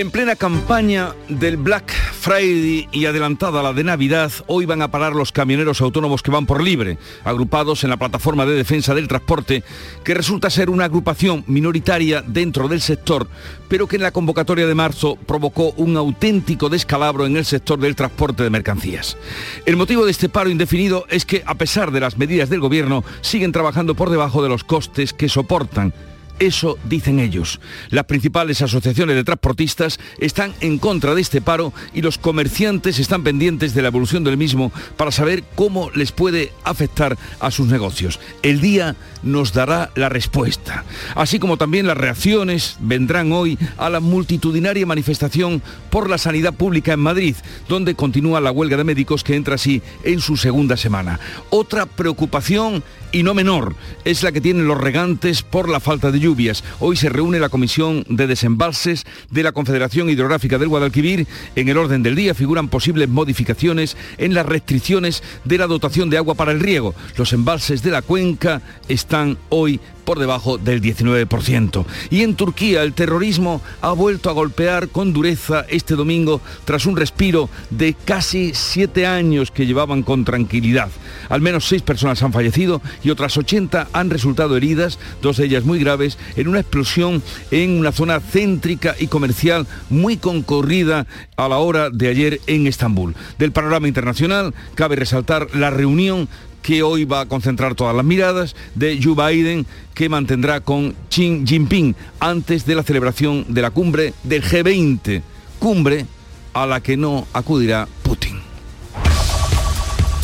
En plena campaña del Black Friday y adelantada la de Navidad, hoy van a parar los camioneros autónomos que van por libre, agrupados en la plataforma de defensa del transporte, que resulta ser una agrupación minoritaria dentro del sector, pero que en la convocatoria de marzo provocó un auténtico descalabro en el sector del transporte de mercancías. El motivo de este paro indefinido es que, a pesar de las medidas del gobierno, siguen trabajando por debajo de los costes que soportan eso dicen ellos. Las principales asociaciones de transportistas están en contra de este paro y los comerciantes están pendientes de la evolución del mismo para saber cómo les puede afectar a sus negocios. El día nos dará la respuesta. Así como también las reacciones vendrán hoy a la multitudinaria manifestación por la sanidad pública en Madrid, donde continúa la huelga de médicos que entra así en su segunda semana. Otra preocupación y no menor es la que tienen los regantes por la falta de lluvias. Hoy se reúne la Comisión de Desembalses de la Confederación Hidrográfica del Guadalquivir. En el orden del día figuran posibles modificaciones en las restricciones de la dotación de agua para el riego. Los embalses de la cuenca están hoy por debajo del 19%. Y en Turquía el terrorismo ha vuelto a golpear con dureza este domingo tras un respiro de casi siete años que llevaban con tranquilidad. Al menos seis personas han fallecido y otras 80 han resultado heridas, dos de ellas muy graves, en una explosión en una zona céntrica y comercial muy concurrida a la hora de ayer en Estambul. Del panorama internacional cabe resaltar la reunión que hoy va a concentrar todas las miradas de Joe Biden, que mantendrá con Xi Jinping antes de la celebración de la cumbre del G20, cumbre a la que no acudirá Putin.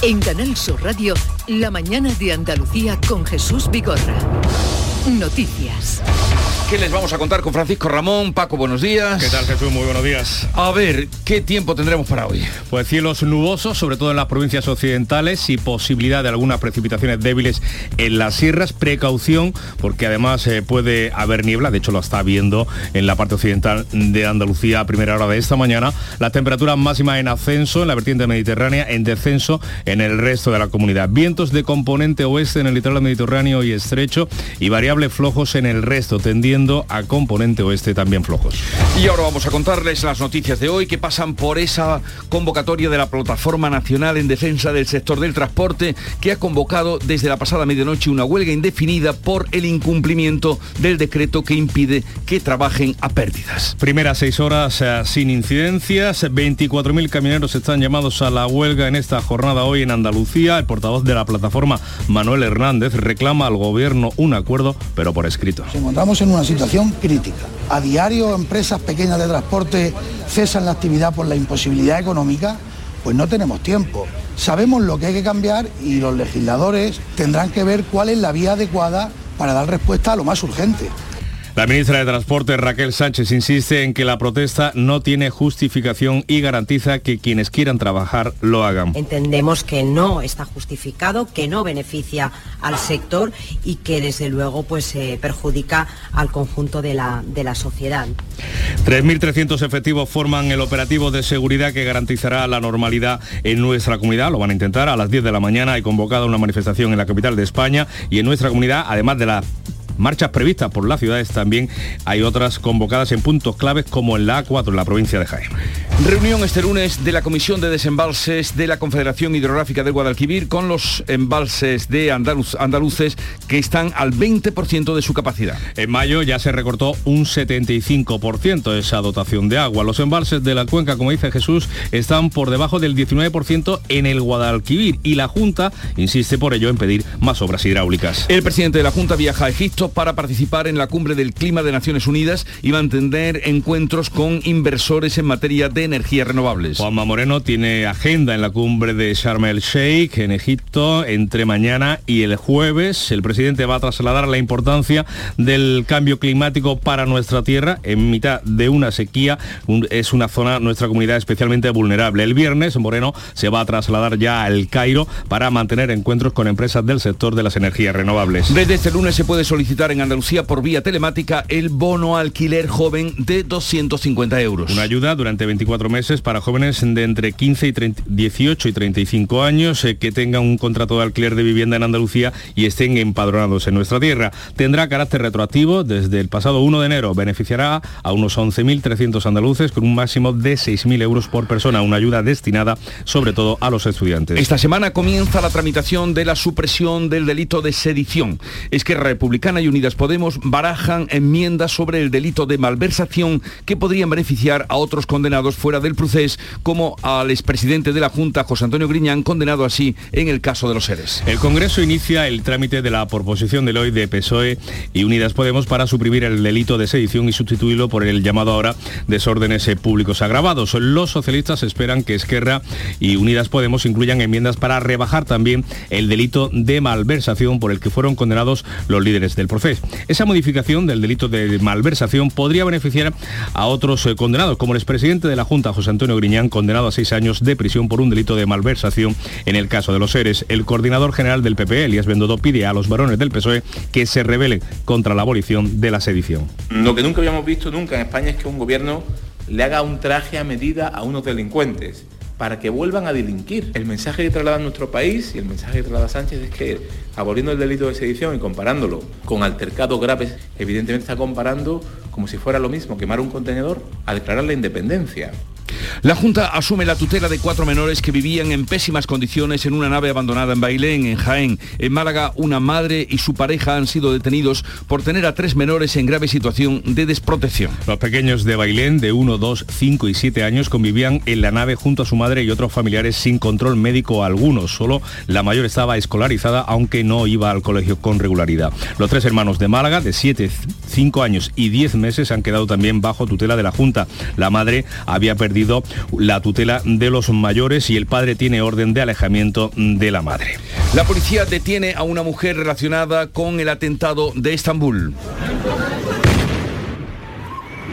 En Canal Sur Radio, la mañana de Andalucía con Jesús Vigorra. Noticias. ¿Qué les vamos a contar con Francisco Ramón? Paco, buenos días. ¿Qué tal Jesús? Muy buenos días. A ver, ¿qué tiempo tendremos para hoy? Pues cielos nubosos, sobre todo en las provincias occidentales y posibilidad de algunas precipitaciones débiles en las sierras. Precaución, porque además eh, puede haber niebla, de hecho lo está viendo en la parte occidental de Andalucía a primera hora de esta mañana. La temperatura máxima en ascenso en la vertiente mediterránea, en descenso en el resto de la comunidad. Vientos de componente oeste en el litoral mediterráneo y estrecho y variables flojos en el resto, tendiendo a componente oeste también flojos. Y ahora vamos a contarles las noticias de hoy que pasan por esa convocatoria de la Plataforma Nacional en Defensa del Sector del Transporte que ha convocado desde la pasada medianoche una huelga indefinida por el incumplimiento del decreto que impide que trabajen a pérdidas. Primeras seis horas eh, sin incidencias, 24.000 camioneros están llamados a la huelga en esta jornada hoy en Andalucía. El portavoz de la plataforma, Manuel Hernández, reclama al gobierno un acuerdo, pero por escrito. Nos encontramos en una situación crítica. A diario empresas pequeñas de transporte cesan la actividad por la imposibilidad económica, pues no tenemos tiempo. Sabemos lo que hay que cambiar y los legisladores tendrán que ver cuál es la vía adecuada para dar respuesta a lo más urgente. La ministra de Transporte, Raquel Sánchez, insiste en que la protesta no tiene justificación y garantiza que quienes quieran trabajar lo hagan. Entendemos que no está justificado, que no beneficia al sector y que desde luego pues, eh, perjudica al conjunto de la, de la sociedad. 3.300 efectivos forman el operativo de seguridad que garantizará la normalidad en nuestra comunidad. Lo van a intentar a las 10 de la mañana. Hay convocada una manifestación en la capital de España y en nuestra comunidad, además de la marchas previstas por las ciudades también hay otras convocadas en puntos claves como en la A4 en la provincia de Jaén. Reunión este lunes de la Comisión de Desembalses de la Confederación Hidrográfica del Guadalquivir con los embalses de andaluz, andaluces que están al 20% de su capacidad. En mayo ya se recortó un 75% esa dotación de agua. Los embalses de la cuenca, como dice Jesús, están por debajo del 19% en el Guadalquivir y la Junta insiste por ello en pedir más obras hidráulicas. El presidente de la Junta viaja a Egipto para participar en la cumbre del clima de Naciones Unidas y mantener encuentros con inversores en materia de energías renovables. Juanma Moreno tiene agenda en la cumbre de Sharm el Sheikh en Egipto entre mañana y el jueves. El presidente va a trasladar la importancia del cambio climático para nuestra tierra en mitad de una sequía. es una zona, nuestra comunidad especialmente vulnerable. El viernes Moreno se va a trasladar ya al Cairo para mantener encuentros con empresas del sector de las energías renovables. Desde este lunes se puede solicitar en Andalucía por vía telemática el bono alquiler joven de 250 euros. Una ayuda durante 24 meses para jóvenes de entre 15 y 18 y 35 años eh, que tengan un contrato de alquiler de vivienda en Andalucía y estén empadronados en nuestra tierra. Tendrá carácter retroactivo desde el pasado 1 de enero. Beneficiará a unos 11.300 andaluces con un máximo de 6.000 euros por persona, una ayuda destinada sobre todo a los estudiantes. Esta semana comienza la tramitación de la supresión del delito de sedición. Es que Republicana y Unidas Podemos barajan enmiendas sobre el delito de malversación que podrían beneficiar a otros condenados fuera del procés, como al expresidente de la Junta, José Antonio Griñán, condenado así en el caso de los seres. El Congreso inicia el trámite de la proposición de ley de PSOE y Unidas Podemos para suprimir el delito de sedición y sustituirlo por el llamado ahora desórdenes públicos agravados. Los socialistas esperan que Esquerra y Unidas Podemos incluyan enmiendas para rebajar también el delito de malversación por el que fueron condenados los líderes del proceso. Esa modificación del delito de malversación podría beneficiar a otros eh, condenados, como el expresidente de la Junta, José Antonio Griñán, condenado a seis años de prisión por un delito de malversación en el caso de los seres. El coordinador general del PP, Elías Bendodo, pide a los varones del PSOE que se rebelen contra la abolición de la sedición. Lo que nunca habíamos visto nunca en España es que un gobierno le haga un traje a medida a unos delincuentes para que vuelvan a delinquir. El mensaje que traslada nuestro país y el mensaje que traslada Sánchez es que aboliendo el delito de sedición y comparándolo con altercados graves, evidentemente está comparando como si fuera lo mismo quemar un contenedor a declarar la independencia. La Junta asume la tutela de cuatro menores que vivían en pésimas condiciones en una nave abandonada en Bailén, en Jaén. En Málaga, una madre y su pareja han sido detenidos por tener a tres menores en grave situación de desprotección. Los pequeños de Bailén, de 1, 2, 5 y 7 años, convivían en la nave junto a su madre y otros familiares sin control médico alguno. Solo la mayor estaba escolarizada, aunque no iba al colegio con regularidad. Los tres hermanos de Málaga, de 7, 5 años y 10 meses, han quedado también bajo tutela de la Junta. La madre había perdido la tutela de los mayores y el padre tiene orden de alejamiento de la madre. La policía detiene a una mujer relacionada con el atentado de Estambul.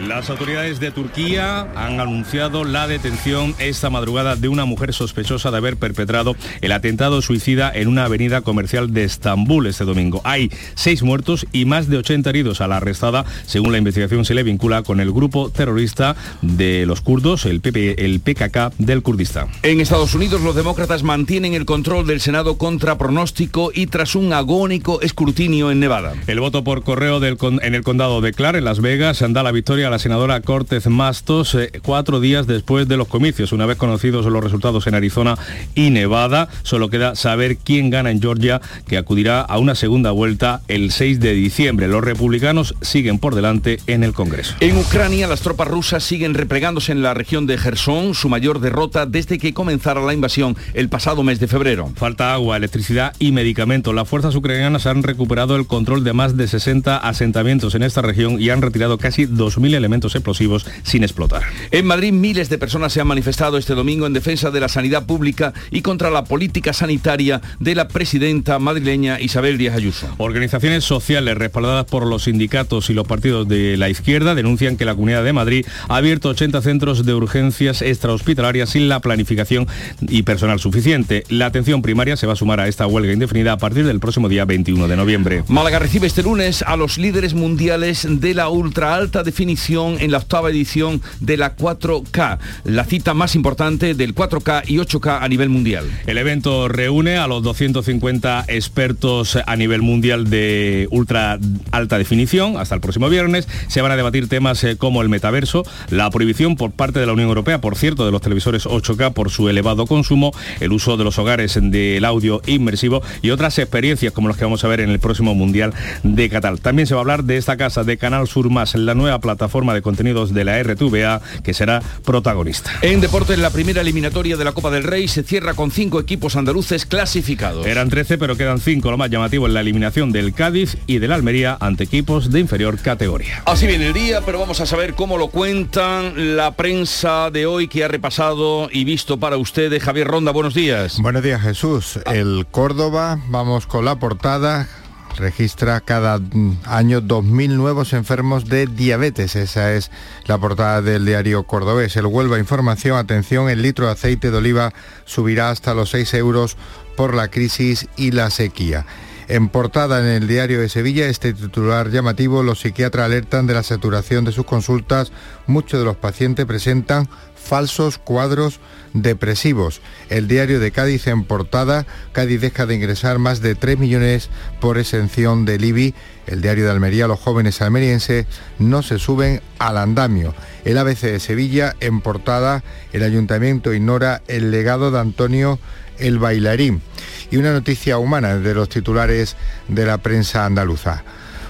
Las autoridades de Turquía han anunciado la detención esta madrugada de una mujer sospechosa de haber perpetrado el atentado suicida en una avenida comercial de Estambul este domingo. Hay seis muertos y más de 80 heridos a la arrestada. Según la investigación se le vincula con el grupo terrorista de los kurdos, el, el PKK del Kurdistán. En Estados Unidos los demócratas mantienen el control del Senado contra pronóstico y tras un agónico escrutinio en Nevada. El voto por correo del, en el condado de Clark, en Las Vegas, da la victoria a la senadora Cortez Mastos eh, cuatro días después de los comicios. Una vez conocidos los resultados en Arizona y Nevada, solo queda saber quién gana en Georgia, que acudirá a una segunda vuelta el 6 de diciembre. Los republicanos siguen por delante en el Congreso. En Ucrania, las tropas rusas siguen replegándose en la región de Gerson, su mayor derrota desde que comenzara la invasión el pasado mes de febrero. Falta agua, electricidad y medicamentos. Las fuerzas ucranianas han recuperado el control de más de 60 asentamientos en esta región y han retirado casi 2.000 elementos explosivos sin explotar. En Madrid miles de personas se han manifestado este domingo en defensa de la sanidad pública y contra la política sanitaria de la presidenta madrileña Isabel Díaz Ayuso. Organizaciones sociales respaldadas por los sindicatos y los partidos de la izquierda denuncian que la Comunidad de Madrid ha abierto 80 centros de urgencias extrahospitalarias sin la planificación y personal suficiente. La atención primaria se va a sumar a esta huelga indefinida a partir del próximo día 21 de noviembre. Málaga recibe este lunes a los líderes mundiales de la ultra alta definición en la octava edición de la 4K, la cita más importante del 4K y 8K a nivel mundial. El evento reúne a los 250 expertos a nivel mundial de ultra alta definición hasta el próximo viernes. Se van a debatir temas eh, como el metaverso, la prohibición por parte de la Unión Europea, por cierto, de los televisores 8K por su elevado consumo, el uso de los hogares del audio inmersivo y otras experiencias como las que vamos a ver en el próximo Mundial de Qatar. También se va a hablar de esta casa de Canal Sur Más, la nueva plataforma plataforma de contenidos de la RTVA, que será protagonista. En deportes, la primera eliminatoria de la Copa del Rey se cierra con cinco equipos andaluces clasificados. Eran 13, pero quedan cinco. Lo más llamativo es la eliminación del Cádiz y del Almería ante equipos de inferior categoría. Así viene el día, pero vamos a saber cómo lo cuentan la prensa de hoy que ha repasado y visto para ustedes. Javier Ronda, buenos días. Buenos días, Jesús. El Córdoba, vamos con la portada registra cada año 2.000 nuevos enfermos de diabetes. Esa es la portada del diario cordobés. El Huelva Información, atención, el litro de aceite de oliva subirá hasta los 6 euros por la crisis y la sequía. En portada en el diario de Sevilla, este titular llamativo, los psiquiatras alertan de la saturación de sus consultas. Muchos de los pacientes presentan falsos cuadros depresivos. El diario de Cádiz en portada, Cádiz deja de ingresar más de 3 millones por exención del IBI. El diario de Almería, los jóvenes almerienses no se suben al andamio. El ABC de Sevilla en portada, el ayuntamiento ignora el legado de Antonio el bailarín. Y una noticia humana de los titulares de la prensa andaluza.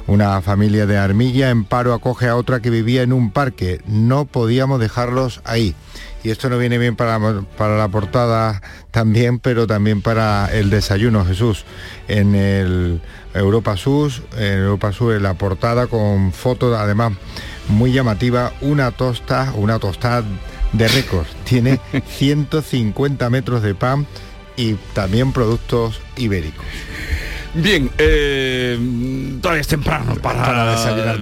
Una familia de Armilla en paro acoge a otra que vivía en un parque. No podíamos dejarlos ahí. Y esto no viene bien para, para la portada también, pero también para el desayuno, Jesús. En el Europa Sur, en Europa Sur la portada con fotos además muy llamativa, una tosta, una tostada de récord. Tiene 150 metros de pan y también productos ibéricos. Bien, eh, todavía es temprano para,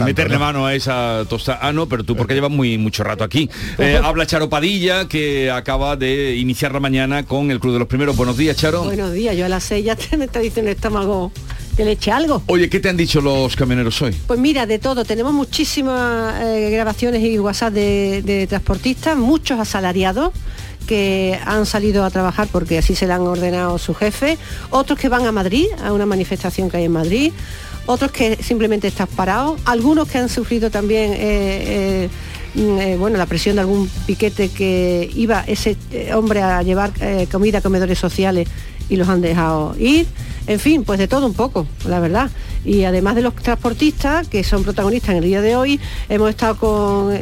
meterle mano a esa tostada. Ah, no, pero tú porque llevas muy mucho rato aquí. Eh, habla Charo Padilla, que acaba de iniciar la mañana con el Club de los Primeros. Buenos días, Charo. Buenos días, yo a las seis ya me está diciendo el estómago que le eche algo. Oye, ¿qué te han dicho los camioneros hoy? Pues mira, de todo. Tenemos muchísimas eh, grabaciones y WhatsApp de, de transportistas, muchos asalariados que han salido a trabajar porque así se le han ordenado su jefe, otros que van a Madrid, a una manifestación que hay en Madrid, otros que simplemente están parados, algunos que han sufrido también eh, eh, mm, eh, bueno, la presión de algún piquete que iba ese hombre a llevar comida a comedores sociales y los han dejado ir. En fin, pues de todo un poco, la verdad. Y además de los transportistas, que son protagonistas en el día de hoy, hemos estado con,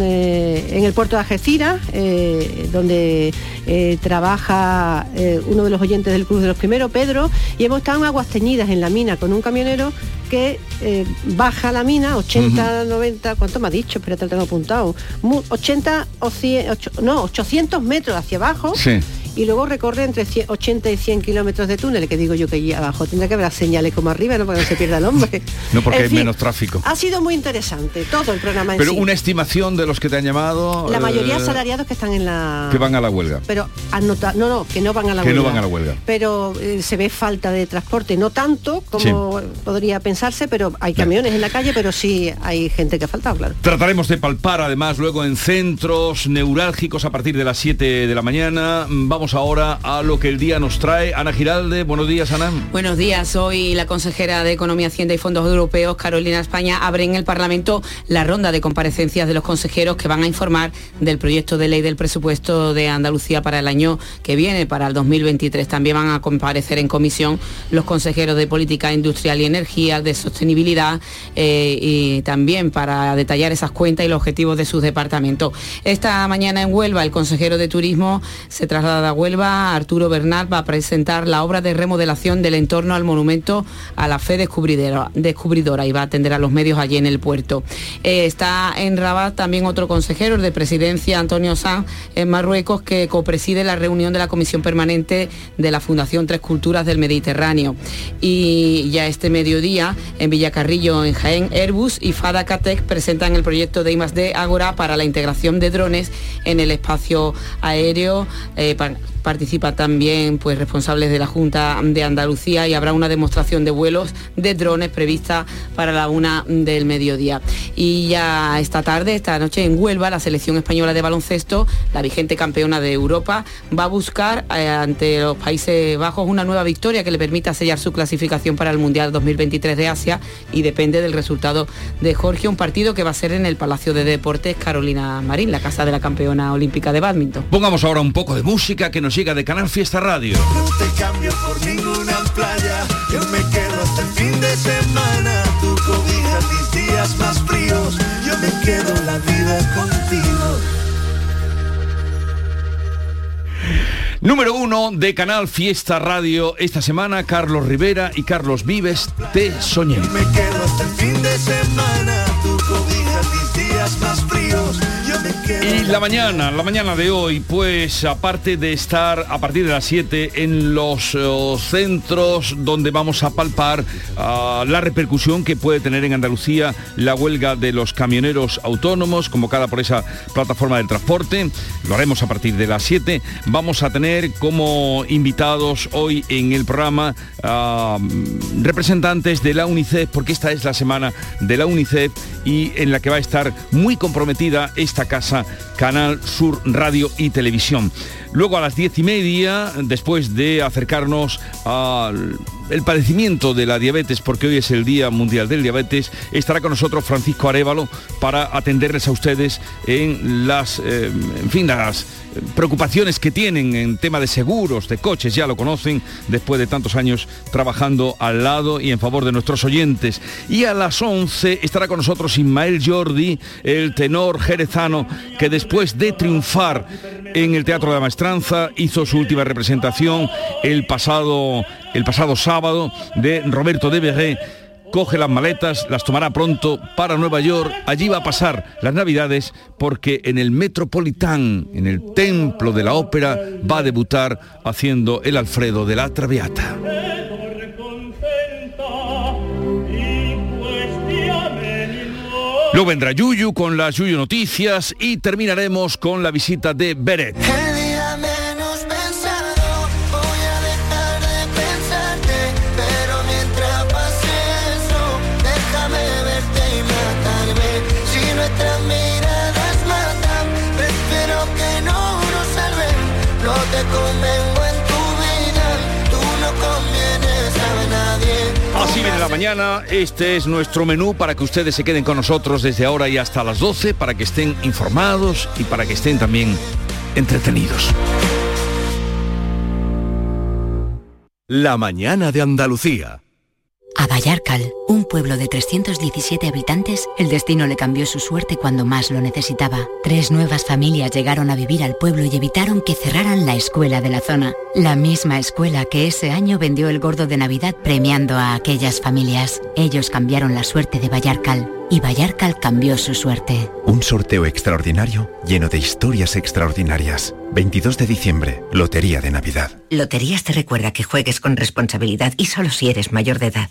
eh, en el puerto de Algeciras, eh, donde eh, trabaja uno de los oyentes del Cruz de los Primeros, Pedro, y hemos estado en Aguas Teñidas, en la mina, con un camionero que baja la mina, 80, 90, ¿cuánto me ha dicho? Espérate, lo tengo apuntado. 80 o 100, no, 800 metros hacia abajo. Sí y luego recorre entre 80 y 100 kilómetros de túnel, que digo yo que allí abajo tendrá que haber señales como arriba, no para que no se pierda el hombre. no porque hay menos tráfico. Ha sido muy interesante todo el programa. Pero una estimación de los que te han llamado. La mayoría eh, asalariados que están en la. Que van a la huelga. Pero anota, no, no, que no van a la huelga. Que no van a la huelga. Pero eh, se ve falta de transporte, no tanto como podría pensarse, pero hay camiones en la calle, pero sí hay gente que ha faltado, claro. Trataremos de palpar además luego en centros neurálgicos a partir de las 7 de la mañana. Vamos ahora a lo que el día nos trae. Ana Giralde, buenos días, Ana. Buenos días. Hoy la consejera de Economía, Hacienda y Fondos Europeos, Carolina España, abre en el Parlamento la ronda de comparecencias de los consejeros que van a informar del proyecto de ley del presupuesto de Andalucía para el año que viene, para el 2023. También van a comparecer en comisión los consejeros de Política Industrial y Energía, de Sostenibilidad eh, y también para detallar esas cuentas y los objetivos de sus departamentos. Esta mañana en Huelva, el consejero de Turismo se traslada Huelva, Arturo Bernal va a presentar la obra de remodelación del entorno al monumento a la fe descubridora, descubridora y va a atender a los medios allí en el puerto. Eh, está en Rabat también otro consejero de presidencia, Antonio Sanz, en Marruecos, que copreside la reunión de la Comisión Permanente de la Fundación Tres Culturas del Mediterráneo. Y ya este mediodía, en Villacarrillo, en Jaén, Airbus y Fada Catec presentan el proyecto de I+D Agora para la integración de drones en el espacio aéreo. Eh, times. Participa también pues, responsables de la Junta de Andalucía y habrá una demostración de vuelos de drones prevista para la una del mediodía. Y ya esta tarde, esta noche en Huelva, la selección española de baloncesto, la vigente campeona de Europa, va a buscar eh, ante los Países Bajos una nueva victoria que le permita sellar su clasificación para el Mundial 2023 de Asia y depende del resultado de Jorge, un partido que va a ser en el Palacio de Deportes Carolina Marín, la casa de la campeona olímpica de badminton. Pongamos ahora un poco de música que nos llega de Canal Fiesta Radio. No te cambio por ninguna playa, yo me quedo hasta el fin de semana. Tu cobija mis días más fríos, yo me quedo en la contigo. Número uno de Canal Fiesta Radio esta semana, Carlos Rivera y Carlos Vives, Te Soñé. Me quedo hasta el fin de semana, mis días más fríos. Y la mañana, la mañana de hoy, pues aparte de estar a partir de las 7 en los eh, centros donde vamos a palpar ah, la repercusión que puede tener en Andalucía la huelga de los camioneros autónomos convocada por esa plataforma del transporte, lo haremos a partir de las 7, vamos a tener como invitados hoy en el programa ah, representantes de la UNICEF, porque esta es la semana de la UNICEF y en la que va a estar muy comprometida esta casa, Canal Sur Radio y Televisión. Luego a las diez y media, después de acercarnos al el padecimiento de la diabetes, porque hoy es el Día Mundial del Diabetes, estará con nosotros Francisco Arevalo para atenderles a ustedes en las, eh, en fin, las preocupaciones que tienen en tema de seguros, de coches, ya lo conocen, después de tantos años trabajando al lado y en favor de nuestros oyentes. Y a las 11 estará con nosotros Ismael Jordi, el tenor jerezano, que después de triunfar en el Teatro de la Maestranza hizo su última representación el pasado, el pasado sábado de Roberto de Berré coge las maletas, las tomará pronto para Nueva York. Allí va a pasar las Navidades porque en el Metropolitán, en el Templo de la Ópera, va a debutar haciendo el Alfredo de la Traviata. Luego vendrá Yuyu con las Yuyu Noticias y terminaremos con la visita de Beret. de la mañana, este es nuestro menú para que ustedes se queden con nosotros desde ahora y hasta las 12, para que estén informados y para que estén también entretenidos. La mañana de Andalucía. A Vallarcal, un pueblo de 317 habitantes, el destino le cambió su suerte cuando más lo necesitaba. Tres nuevas familias llegaron a vivir al pueblo y evitaron que cerraran la escuela de la zona. La misma escuela que ese año vendió el gordo de Navidad premiando a aquellas familias. Ellos cambiaron la suerte de Vallarcal y Vallarcal cambió su suerte. Un sorteo extraordinario lleno de historias extraordinarias. 22 de diciembre, Lotería de Navidad. Loterías te recuerda que juegues con responsabilidad y solo si eres mayor de edad.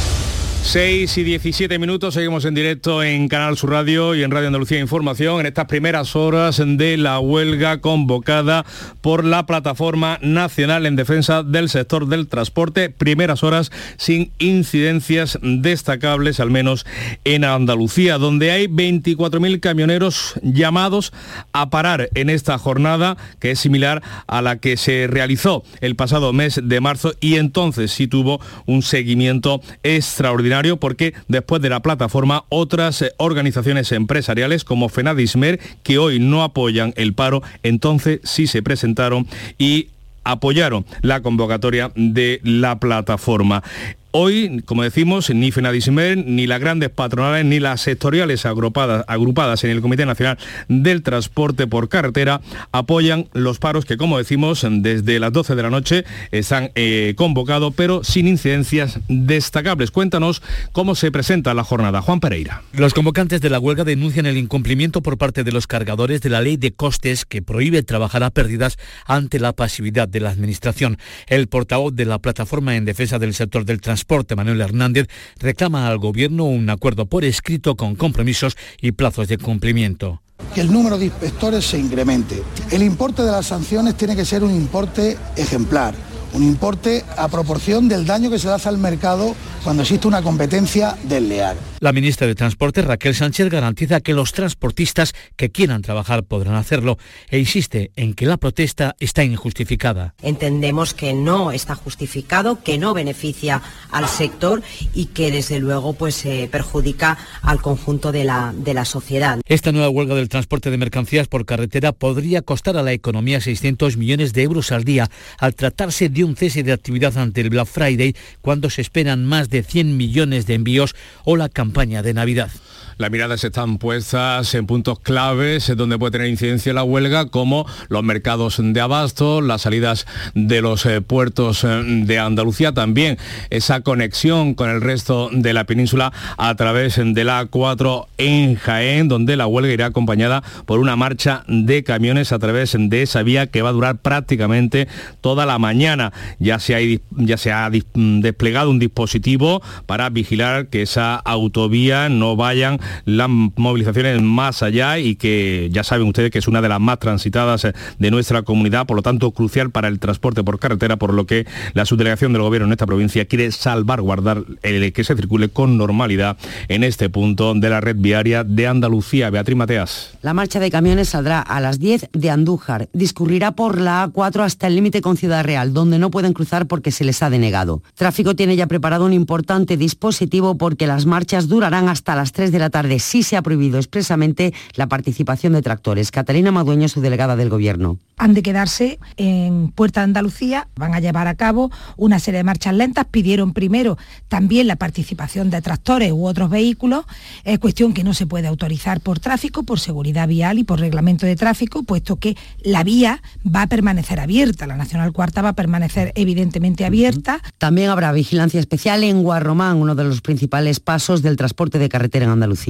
6 y 17 minutos, seguimos en directo en Canal Sur Radio y en Radio Andalucía Información en estas primeras horas de la huelga convocada por la Plataforma Nacional en Defensa del Sector del Transporte. Primeras horas sin incidencias destacables, al menos en Andalucía, donde hay 24.000 camioneros llamados a parar en esta jornada, que es similar a la que se realizó el pasado mes de marzo y entonces sí tuvo un seguimiento extraordinario porque después de la plataforma otras eh, organizaciones empresariales como Fenadismer que hoy no apoyan el paro, entonces sí se presentaron y apoyaron la convocatoria de la plataforma. Hoy, como decimos, ni Fenadismer, ni las grandes patronales, ni las sectoriales agrupadas, agrupadas en el Comité Nacional del Transporte por Carretera apoyan los paros que, como decimos, desde las 12 de la noche están eh, convocados, pero sin incidencias destacables. Cuéntanos cómo se presenta la jornada. Juan Pereira. Los convocantes de la huelga denuncian el incumplimiento por parte de los cargadores de la ley de costes que prohíbe trabajar a pérdidas ante la pasividad de la Administración. El portavoz de la Plataforma en Defensa del Sector del Transporte Transporte, Manuel Hernández, reclama al Gobierno un acuerdo por escrito con compromisos y plazos de cumplimiento. Que el número de inspectores se incremente. El importe de las sanciones tiene que ser un importe ejemplar, un importe a proporción del daño que se le hace al mercado cuando existe una competencia desleal. La ministra de Transporte, Raquel Sánchez, garantiza que los transportistas que quieran trabajar podrán hacerlo e insiste en que la protesta está injustificada. Entendemos que no está justificado, que no beneficia al sector y que desde luego pues eh, perjudica al conjunto de la, de la sociedad. Esta nueva huelga del transporte de mercancías por carretera podría costar a la economía 600 millones de euros al día al tratarse de un cese de actividad ante el Black Friday cuando se esperan más de 100 millones de envíos o la campaña de Navidad. Las miradas están puestas en puntos claves donde puede tener incidencia la huelga, como los mercados de abasto, las salidas de los eh, puertos eh, de Andalucía, también esa conexión con el resto de la península a través de la A4 en Jaén, donde la huelga irá acompañada por una marcha de camiones a través de esa vía que va a durar prácticamente toda la mañana. Ya se ha, ya se ha desplegado un dispositivo para vigilar que esa autovía no vayan las movilizaciones más allá y que ya saben ustedes que es una de las más transitadas eh, de nuestra comunidad, por lo tanto crucial para el transporte por carretera, por lo que la subdelegación del gobierno en esta provincia quiere salvaguardar el que se circule con normalidad en este punto de la red viaria de Andalucía. Beatriz Mateas. La marcha de camiones saldrá a las 10 de Andújar, discurrirá por la A4 hasta el límite con Ciudad Real, donde no pueden cruzar porque se les ha denegado. Tráfico tiene ya preparado un importante dispositivo porque las marchas durarán hasta las 3 de la tarde. Sí se ha prohibido expresamente la participación de tractores. Catalina Madueño, su delegada del Gobierno. Han de quedarse en Puerta de Andalucía, van a llevar a cabo una serie de marchas lentas. Pidieron primero también la participación de tractores u otros vehículos, es cuestión que no se puede autorizar por tráfico, por seguridad vial y por reglamento de tráfico, puesto que la vía va a permanecer abierta, la Nacional Cuarta va a permanecer evidentemente abierta. También habrá vigilancia especial en Guarromán, uno de los principales pasos del transporte de carretera en Andalucía.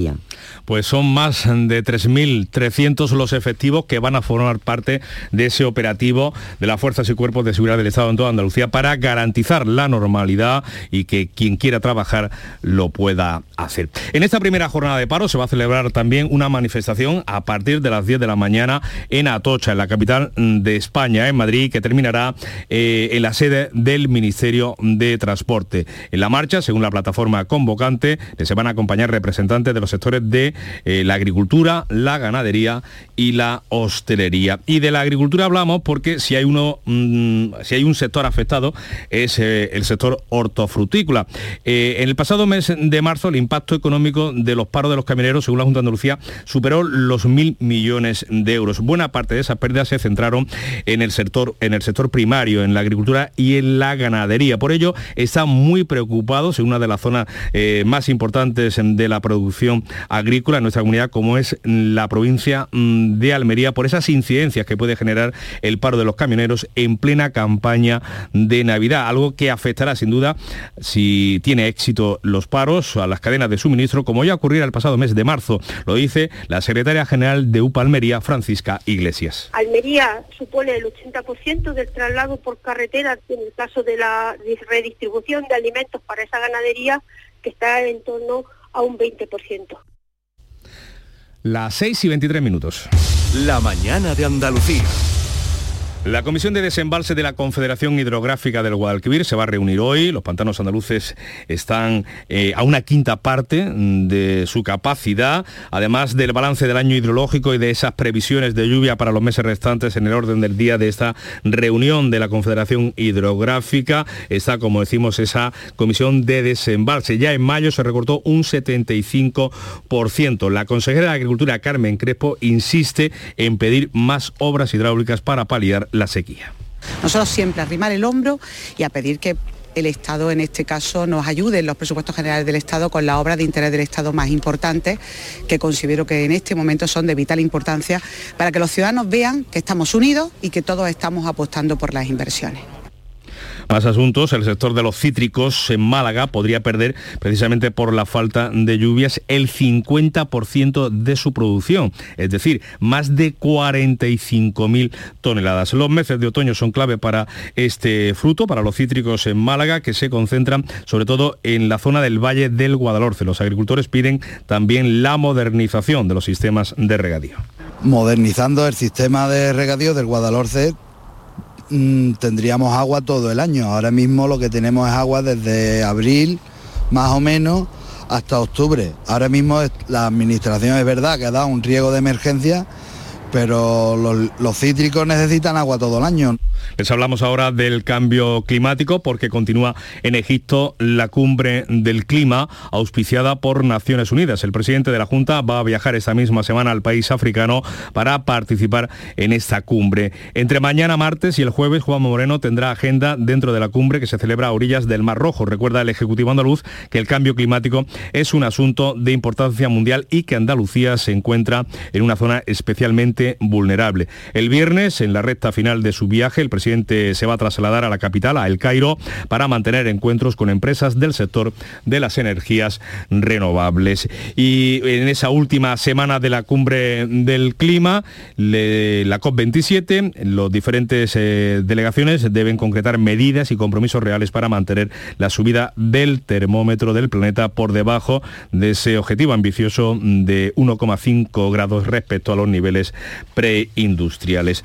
Pues son más de 3.300 los efectivos que van a formar parte de ese operativo de las fuerzas y cuerpos de seguridad del Estado en toda Andalucía para garantizar la normalidad y que quien quiera trabajar lo pueda hacer. En esta primera jornada de paro se va a celebrar también una manifestación a partir de las 10 de la mañana en Atocha, en la capital de España, en Madrid, que terminará eh, en la sede del Ministerio de Transporte. En la marcha, según la plataforma convocante, se van a acompañar representantes de los sectores de eh, la agricultura, la ganadería y la hostelería. Y de la agricultura hablamos porque si hay, uno, mm, si hay un sector afectado es eh, el sector hortofrutícola. en el pasado mes de marzo el impacto económico de los paros de los camioneros, según la Junta de Andalucía, superó los mil millones de euros. Buena parte de esas pérdidas se centraron en el sector, en el sector primario, en la agricultura y en la ganadería. Por ello, están muy preocupados en una de las zonas eh, más importantes de la producción agrícola en nuestra comunidad, como es la provincia mm, de Almería, por esas incidencias que puede generar el paro de los camioneros en plena campaña de Navidad, algo que afectará sin duda, si tiene éxito los paros, a las cadenas de suministro, como ya ocurriera el pasado mes de marzo. Lo dice la secretaria general de UPA Almería, Francisca Iglesias. Almería supone el 80% del traslado por carretera en el caso de la redistribución de alimentos para esa ganadería que está en torno a un 20%. Las 6 y 23 minutos. La mañana de Andalucía. La Comisión de Desembalse de la Confederación Hidrográfica del Guadalquivir se va a reunir hoy. Los pantanos andaluces están eh, a una quinta parte de su capacidad, además del balance del año hidrológico y de esas previsiones de lluvia para los meses restantes en el orden del día de esta reunión de la Confederación Hidrográfica. Está, como decimos, esa Comisión de Desembalse. Ya en mayo se recortó un 75%. La consejera de Agricultura, Carmen Crespo, insiste en pedir más obras hidráulicas para paliar la sequía. Nosotros siempre arrimar el hombro y a pedir que el Estado en este caso nos ayude en los presupuestos generales del Estado con la obra de interés del Estado más importantes, que considero que en este momento son de vital importancia para que los ciudadanos vean que estamos unidos y que todos estamos apostando por las inversiones. Más asuntos, el sector de los cítricos en Málaga podría perder, precisamente por la falta de lluvias, el 50% de su producción, es decir, más de 45.000 toneladas. Los meses de otoño son clave para este fruto, para los cítricos en Málaga, que se concentran sobre todo en la zona del Valle del Guadalhorce. Los agricultores piden también la modernización de los sistemas de regadío. Modernizando el sistema de regadío del Guadalhorce mm, tendríamos agua todo el año. Ahora mismo lo que tenemos es agua desde abril, más o menos, hasta octubre. Ahora mismo la administración es verdad que ha dado un riego de emergencia, pero los cítricos necesitan agua todo el año. Les hablamos ahora del cambio climático porque continúa en Egipto la cumbre del clima auspiciada por Naciones Unidas. El presidente de la Junta va a viajar esta misma semana al país africano para participar en esta cumbre. Entre mañana martes y el jueves, Juan Moreno tendrá agenda dentro de la cumbre que se celebra a orillas del Mar Rojo. Recuerda el Ejecutivo andaluz que el cambio climático es un asunto de importancia mundial y que Andalucía se encuentra en una zona especialmente vulnerable. El viernes, en la recta final de su viaje, presidente se va a trasladar a la capital, a El Cairo, para mantener encuentros con empresas del sector de las energías renovables. Y en esa última semana de la cumbre del clima, la COP27, los diferentes eh, delegaciones deben concretar medidas y compromisos reales para mantener la subida del termómetro del planeta por debajo de ese objetivo ambicioso de 1,5 grados respecto a los niveles preindustriales.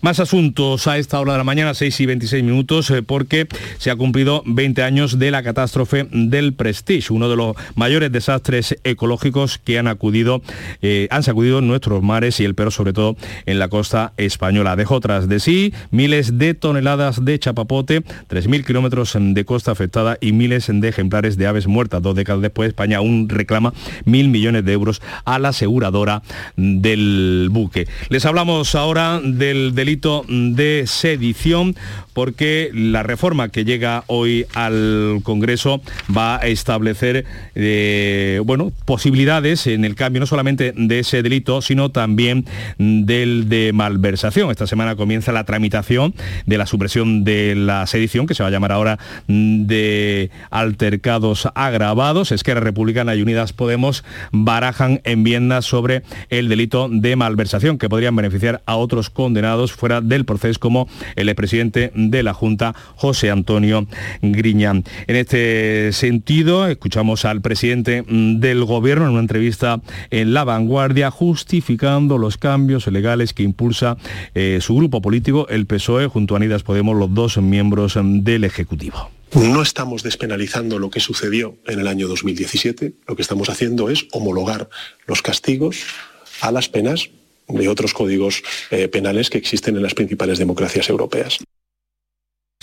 Más asuntos a esta hora de la mañana, 6 y 26 minutos, eh, porque se ha cumplido 20 años de la catástrofe del Prestige, uno de los mayores desastres ecológicos que han acudido, eh, han sacudido nuestros mares y el peor sobre todo en la costa española. Dejó tras de sí miles de toneladas de chapapote, 3.000 kilómetros de costa afectada y miles de ejemplares de aves muertas. Dos décadas después, España aún reclama mil millones de euros a la aseguradora del buque. Les hablamos ahora del delito de sedición porque la reforma que llega hoy al Congreso va a establecer eh, bueno, posibilidades en el cambio no solamente de ese delito, sino también del de malversación. Esta semana comienza la tramitación de la supresión de la sedición, que se va a llamar ahora mm, de altercados agravados. Esquerra Republicana y Unidas Podemos barajan enmiendas sobre el delito de malversación que podrían beneficiar a otros condenados fuera del proceso como el expresidente de la Junta, José Antonio Griñán. En este sentido, escuchamos al presidente mm, del Gobierno en una entrevista en La Vanguardia justificando los cambios legales que impulsa eh, su grupo político, el PSOE, junto a Unidas Podemos, los dos miembros mm, del Ejecutivo. No estamos despenalizando lo que sucedió en el año 2017, lo que estamos haciendo es homologar los castigos a las penas de otros códigos eh, penales que existen en las principales democracias europeas.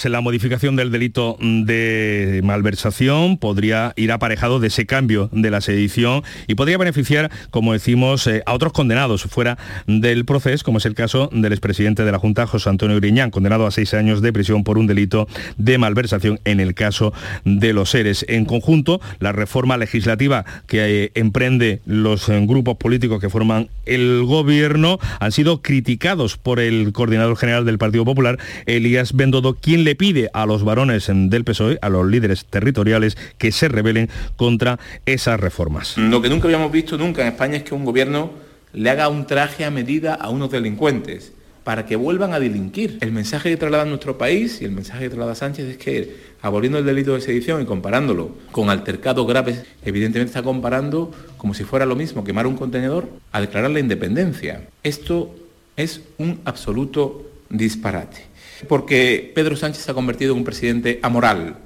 La modificación del delito de malversación podría ir aparejado de ese cambio de la sedición y podría beneficiar, como decimos, eh, a otros condenados fuera del proceso, como es el caso del expresidente de la Junta, José Antonio Griñán, condenado a seis años de prisión por un delito de malversación en el caso de los seres. En conjunto, la reforma legislativa que eh, emprende los eh, grupos políticos que forman el gobierno han sido criticados por el coordinador general del Partido Popular, Elías Bendodo, quien le pide a los varones del PSOE, a los líderes territoriales, que se rebelen contra esas reformas. Lo que nunca habíamos visto nunca en España es que un gobierno le haga un traje a medida a unos delincuentes para que vuelvan a delinquir. El mensaje que traslada nuestro país y el mensaje que traslada Sánchez es que aboliendo el delito de sedición y comparándolo con altercados graves, evidentemente está comparando como si fuera lo mismo quemar un contenedor a declarar la independencia. Esto es un absoluto disparate. Porque Pedro Sánchez se ha convertido en un presidente amoral.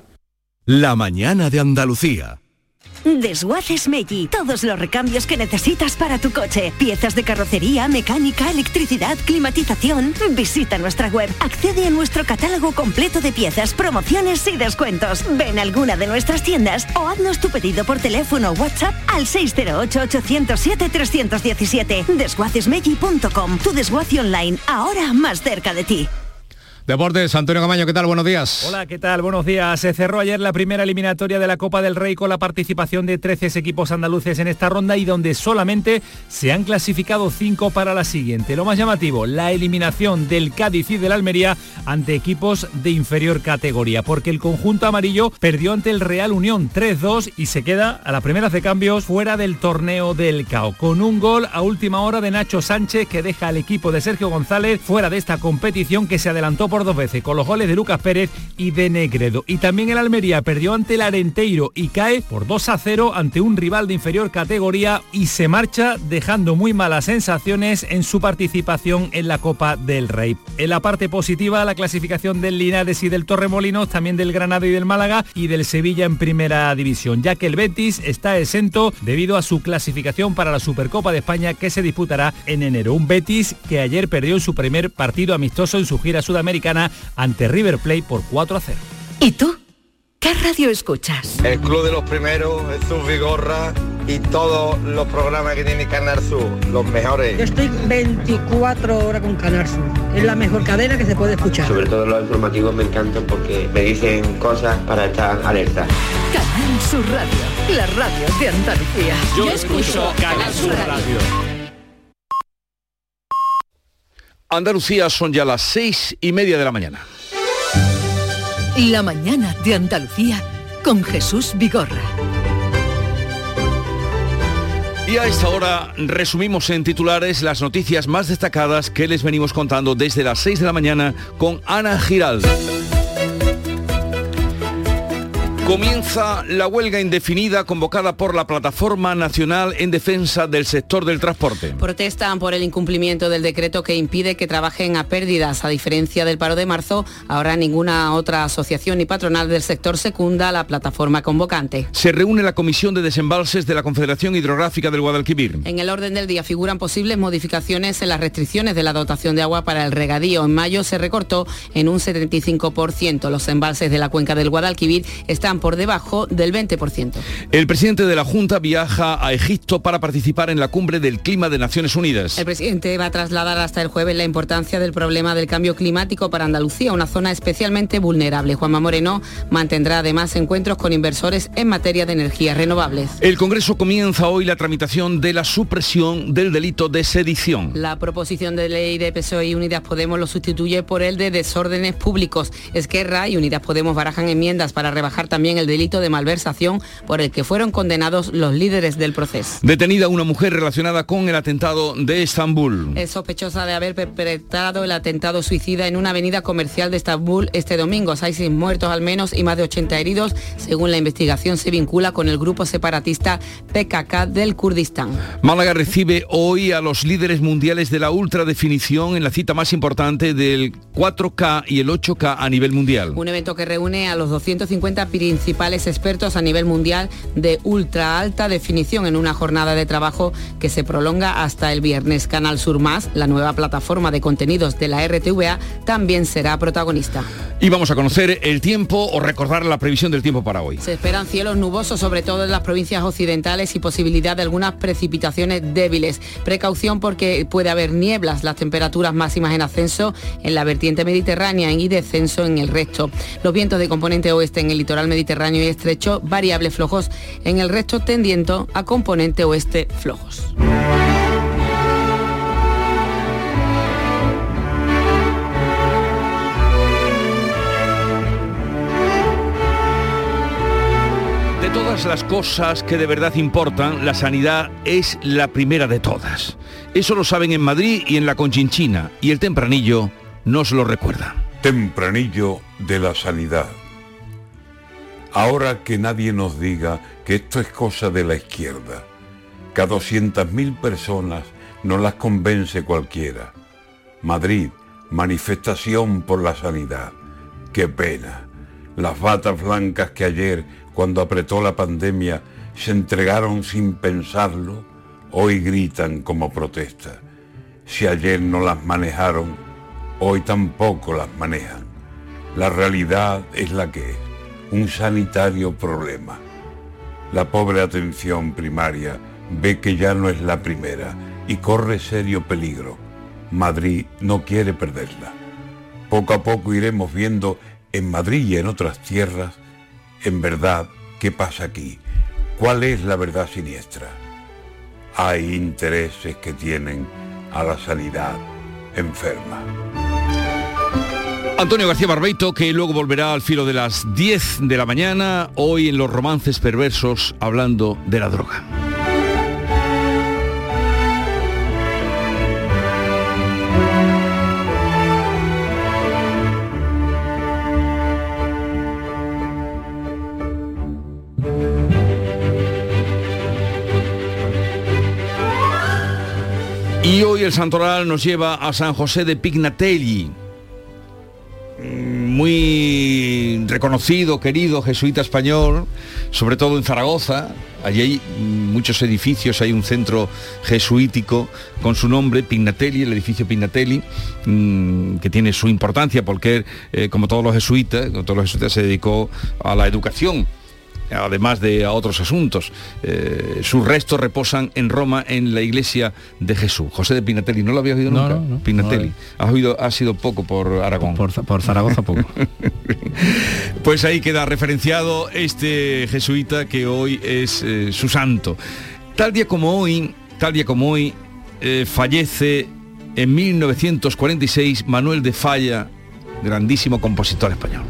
La mañana de Andalucía. Desguaces Meggi. Todos los recambios que necesitas para tu coche. Piezas de carrocería, mecánica, electricidad, climatización. Visita nuestra web. Accede a nuestro catálogo completo de piezas, promociones y descuentos. Ven a alguna de nuestras tiendas o haznos tu pedido por teléfono o WhatsApp al 608-807-317. Desguacesmeggi.com. Tu desguace online. Ahora más cerca de ti. Deportes, Antonio Camaño, ¿qué tal? Buenos días. Hola, ¿qué tal? Buenos días. Se cerró ayer la primera eliminatoria de la Copa del Rey con la participación de 13 equipos andaluces en esta ronda y donde solamente se han clasificado 5 para la siguiente. Lo más llamativo, la eliminación del Cádiz y del Almería ante equipos de inferior categoría, porque el conjunto amarillo perdió ante el Real Unión 3-2 y se queda a las primeras de cambios fuera del torneo del CAO, con un gol a última hora de Nacho Sánchez que deja al equipo de Sergio González fuera de esta competición que se adelantó por dos veces, con los goles de Lucas Pérez y de Negredo. Y también el Almería perdió ante el Arenteiro y cae por 2 a 0 ante un rival de inferior categoría y se marcha dejando muy malas sensaciones en su participación en la Copa del Rey. En la parte positiva, la clasificación del Linares y del Torremolinos, también del Granada y del Málaga y del Sevilla en primera división, ya que el Betis está exento debido a su clasificación para la Supercopa de España que se disputará en enero. Un Betis que ayer perdió su primer partido amistoso en su gira sudamericana ante River Plate por 4 a 0. ¿Y tú? ¿Qué radio escuchas? El Club de los Primeros, Jesús Vigorra y todos los programas que tiene Canal Sur, los mejores. Yo estoy 24 horas con Canal Sur. Es la mejor cadena que se puede escuchar. Sobre todo los informativos me encantan porque me dicen cosas para estar alerta. Canal Sur Radio, la radio de Andalucía. Yo escucho Canal Sur Radio. Andalucía son ya las seis y media de la mañana. La mañana de Andalucía con Jesús Vigorra. Y a esta hora resumimos en titulares las noticias más destacadas que les venimos contando desde las 6 de la mañana con Ana Giral. Comienza la huelga indefinida convocada por la Plataforma Nacional en Defensa del Sector del Transporte. Protestan por el incumplimiento del decreto que impide que trabajen a pérdidas. A diferencia del paro de marzo, ahora ninguna otra asociación ni patronal del sector secunda a la plataforma convocante. Se reúne la Comisión de Desembalses de la Confederación Hidrográfica del Guadalquivir. En el orden del día figuran posibles modificaciones en las restricciones de la dotación de agua para el regadío. En mayo se recortó en un 75%. Los embalses de la cuenca del Guadalquivir están por debajo del 20%. El presidente de la Junta viaja a Egipto para participar en la cumbre del clima de Naciones Unidas. El presidente va a trasladar hasta el jueves la importancia del problema del cambio climático para Andalucía, una zona especialmente vulnerable. Juanma Moreno mantendrá además encuentros con inversores en materia de energías renovables. El Congreso comienza hoy la tramitación de la supresión del delito de sedición. La proposición de ley de PSOE y Unidas Podemos lo sustituye por el de desórdenes públicos. Esquerra y Unidas Podemos barajan enmiendas para rebajar también el delito de malversación por el que fueron condenados los líderes del proceso. Detenida una mujer relacionada con el atentado de Estambul. Es sospechosa de haber perpetrado el atentado suicida en una avenida comercial de Estambul este domingo. Hay seis muertos al menos y más de 80 heridos. Según la investigación se vincula con el grupo separatista PKK del Kurdistán. Málaga recibe hoy a los líderes mundiales de la ultradefinición en la cita más importante del 4K y el 8K a nivel mundial. Un evento que reúne a los 250 principales expertos a nivel mundial de ultra alta definición en una jornada de trabajo que se prolonga hasta el viernes. Canal Sur Más, la nueva plataforma de contenidos de la RTVA, también será protagonista. Y vamos a conocer el tiempo o recordar la previsión del tiempo para hoy. Se esperan cielos nubosos, sobre todo en las provincias occidentales y posibilidad de algunas precipitaciones débiles. Precaución porque puede haber nieblas, las temperaturas máximas en ascenso en la vertiente mediterránea y descenso en el resto. Los vientos de componente oeste en el litoral mediterráneo y estrecho, variables flojos en el resto tendiendo a componente oeste flojos. Las cosas que de verdad importan, la sanidad es la primera de todas. Eso lo saben en Madrid y en la Conchinchina, y el tempranillo nos lo recuerda. Tempranillo de la sanidad. Ahora que nadie nos diga que esto es cosa de la izquierda, que a 200.000 personas no las convence cualquiera. Madrid, manifestación por la sanidad. Qué pena. Las batas blancas que ayer, cuando apretó la pandemia, se entregaron sin pensarlo, hoy gritan como protesta. Si ayer no las manejaron, hoy tampoco las manejan. La realidad es la que es un sanitario problema. La pobre atención primaria ve que ya no es la primera y corre serio peligro. Madrid no quiere perderla. Poco a poco iremos viendo en Madrid y en otras tierras, en verdad, qué pasa aquí, cuál es la verdad siniestra. Hay intereses que tienen a la sanidad enferma. Antonio García Barbeito, que luego volverá al filo de las 10 de la mañana, hoy en los romances perversos, hablando de la droga. Y hoy el santoral nos lleva a San José de Pignatelli, muy reconocido, querido jesuita español, sobre todo en Zaragoza. Allí hay muchos edificios, hay un centro jesuítico con su nombre, Pignatelli, el edificio Pignatelli, mm, que tiene su importancia porque, eh, como todos los jesuitas, todos los jesuitas se dedicó a la educación además de a otros asuntos. Eh, sus restos reposan en Roma en la iglesia de Jesús. José de Pinatelli, ¿no lo había oído No, nunca? no, no. Pinatelli. ¿Has oído? Ha sido poco por Aragón. Por, por Zaragoza poco. pues ahí queda referenciado este jesuita que hoy es eh, su santo. Tal día como hoy, tal día como hoy, eh, fallece en 1946 Manuel de Falla, grandísimo compositor español.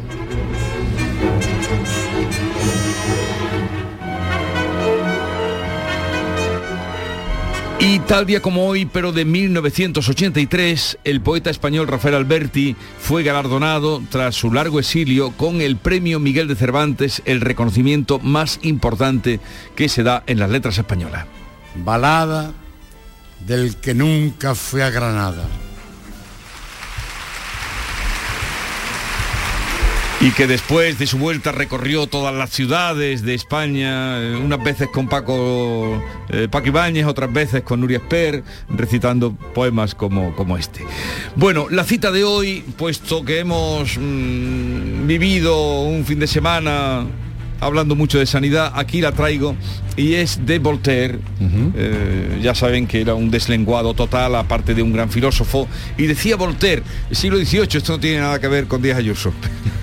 Y tal día como hoy, pero de 1983, el poeta español Rafael Alberti fue galardonado tras su largo exilio con el premio Miguel de Cervantes, el reconocimiento más importante que se da en las letras españolas. Balada del que nunca fue a Granada. Y que después de su vuelta recorrió todas las ciudades de España, eh, unas veces con Paco, eh, Paco Ibáñez, otras veces con Nuria Esper, recitando poemas como, como este. Bueno, la cita de hoy, puesto que hemos mm, vivido un fin de semana hablando mucho de sanidad, aquí la traigo y es de Voltaire. Eh, ya saben que era un deslenguado total, aparte de un gran filósofo. Y decía Voltaire, siglo XVIII, esto no tiene nada que ver con Díaz Ayuso.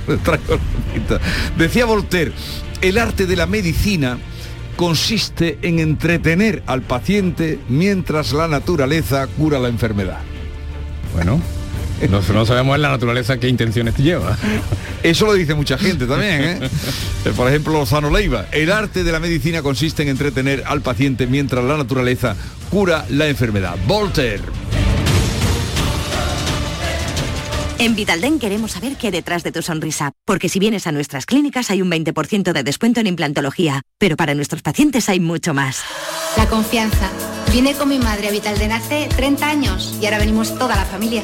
Decía Voltaire, el arte de la medicina consiste en entretener al paciente mientras la naturaleza cura la enfermedad. Bueno, no, no sabemos en la naturaleza qué intenciones lleva. Eso lo dice mucha gente también, ¿eh? Por ejemplo, Lozano Leiva. El arte de la medicina consiste en entretener al paciente mientras la naturaleza cura la enfermedad. Voltaire. En Vitalden queremos saber qué hay detrás de tu sonrisa, porque si vienes a nuestras clínicas hay un 20% de descuento en implantología, pero para nuestros pacientes hay mucho más. La confianza. Vine con mi madre a Vitalden hace 30 años y ahora venimos toda la familia.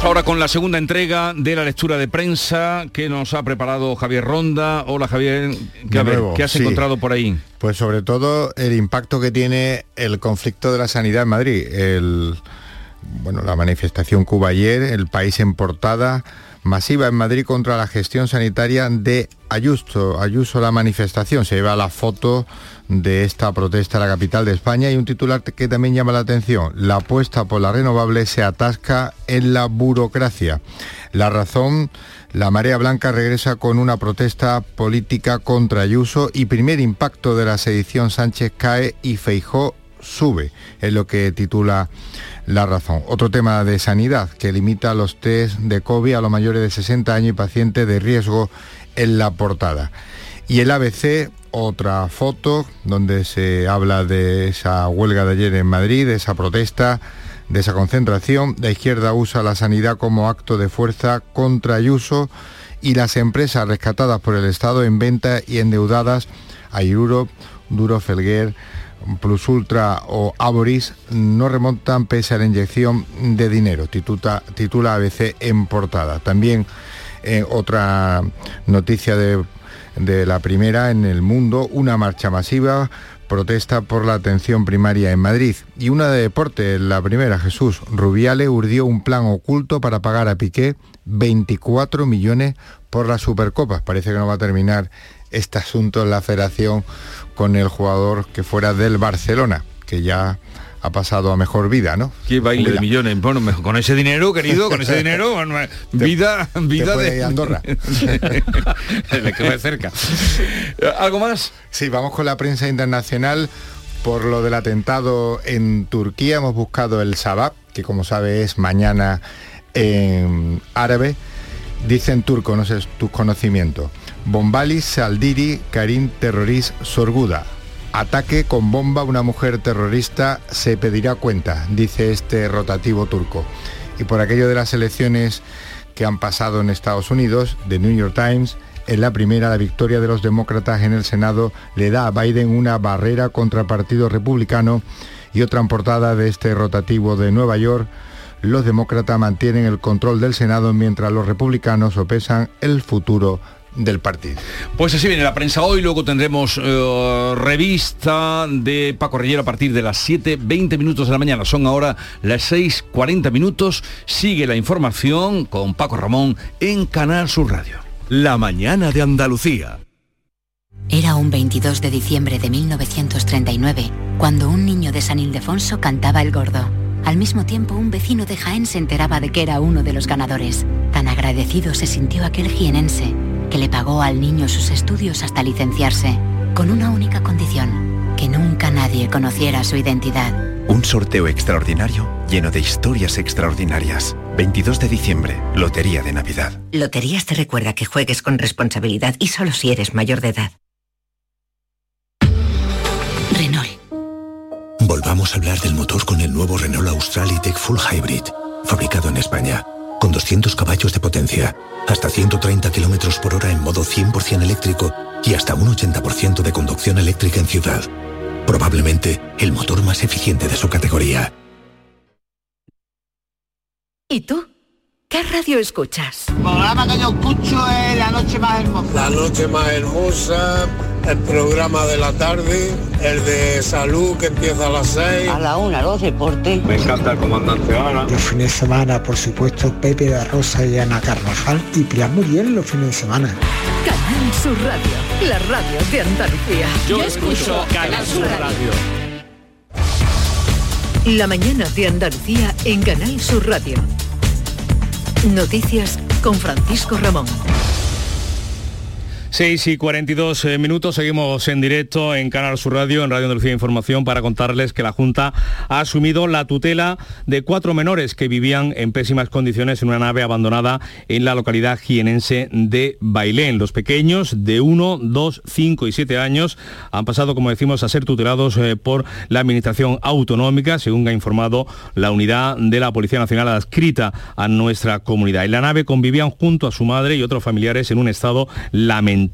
Ahora con la segunda entrega de la lectura de prensa que nos ha preparado Javier Ronda. Hola Javier, ¿qué, De a ver, nuevo, ¿qué has sí. encontrado por ahí? Pues sobre todo el impacto que tiene el conflicto de la sanidad en Madrid. El, bueno, la manifestación Cuba ayer, el país en portada masiva en Madrid contra la gestión sanitaria de Ayuso. Ayuso la manifestación. Se lleva la foto de esta protesta en la capital de España y un titular que también llama la atención. La apuesta por la renovable se atasca en la burocracia. La razón, la marea blanca regresa con una protesta política contra Ayuso y primer impacto de la sedición Sánchez cae y Feijó sube, es lo que titula La Razón. Otro tema de sanidad que limita los test de COVID a los mayores de 60 años y pacientes de riesgo en la portada. Y el ABC, otra foto donde se habla de esa huelga de ayer en Madrid, de esa protesta, de esa concentración. La izquierda usa la sanidad como acto de fuerza contra Ayuso y las empresas rescatadas por el Estado en venta y endeudadas a Europe, Duro Felguer, Plus Ultra o Aboris no remontan pese a la inyección de dinero, tituta- titula ABC en portada. También eh, otra noticia de, de la primera en el mundo, una marcha masiva protesta por la atención primaria en Madrid. Y una de deporte, la primera, Jesús. Rubiale urdió un plan oculto para pagar a Piqué 24 millones por las Supercopas. Parece que no va a terminar este asunto en la federación con el jugador que fuera del Barcelona, que ya ha pasado a mejor vida, ¿no? Qué baile de millones. Bueno, mejor con ese dinero, querido, con ese dinero, vida, vida de Andorra. Le queda cerca. ¿Algo más? Sí, vamos con la prensa internacional por lo del atentado en Turquía. Hemos buscado el Sabab, que como sabe es mañana en árabe. Dice en turco, no sé tus conocimientos. Bombalis Saldiri Karim Terrorist Sorguda. Ataque con bomba a una mujer terrorista se pedirá cuenta, dice este rotativo turco. Y por aquello de las elecciones que han pasado en Estados Unidos, The New York Times, en la primera la victoria de los demócratas en el Senado le da a Biden una barrera contra Partido Republicano y otra en portada de este rotativo de Nueva York los demócratas mantienen el control del Senado mientras los republicanos sopesan el futuro del partido. Pues así viene la prensa hoy, luego tendremos eh, revista de Paco Rellero a partir de las 7.20 minutos de la mañana. Son ahora las 6.40 minutos. Sigue la información con Paco Ramón en Canal Sur Radio. La mañana de Andalucía. Era un 22 de diciembre de 1939 cuando un niño de San Ildefonso cantaba el gordo. Al mismo tiempo, un vecino de Jaén se enteraba de que era uno de los ganadores. Tan agradecido se sintió aquel jienense que le pagó al niño sus estudios hasta licenciarse, con una única condición, que nunca nadie conociera su identidad. Un sorteo extraordinario lleno de historias extraordinarias. 22 de diciembre, Lotería de Navidad. Loterías te recuerda que juegues con responsabilidad y solo si eres mayor de edad. Renault. Volvamos a hablar del motor con el nuevo Renault Austral E-Tech Full Hybrid, fabricado en España con 200 caballos de potencia, hasta 130 km por hora en modo 100% eléctrico y hasta un 80% de conducción eléctrica en ciudad. Probablemente el motor más eficiente de su categoría. ¿Y tú? ¿Qué radio escuchas? El programa que yo escucho es La Noche Más Hermosa. La Noche Más Hermosa, el programa de la tarde, el de salud que empieza a las 6. A la una, los deportes. Me encanta el comandante Ana. Los fines de semana, por supuesto, Pepe de Rosa y Ana Carvajal y Pilar Muriel los fines de semana. Canal Sur Radio, la radio de Andalucía. Yo, escucho Canal Sur Radio. La mañana de Andalucía en Canal Sur Radio. Noticias con Francisco Ramón. 6 y 42 eh, minutos, seguimos en directo en Canal Sur Radio, en Radio Andalucía Información, para contarles que la Junta ha asumido la tutela de cuatro menores que vivían en pésimas condiciones en una nave abandonada en la localidad jienense de Bailén. Los pequeños de 1, 2, 5 y 7 años han pasado, como decimos, a ser tutelados eh, por la Administración Autonómica, según ha informado la unidad de la Policía Nacional adscrita a nuestra comunidad. En la nave convivían junto a su madre y otros familiares en un estado lamentable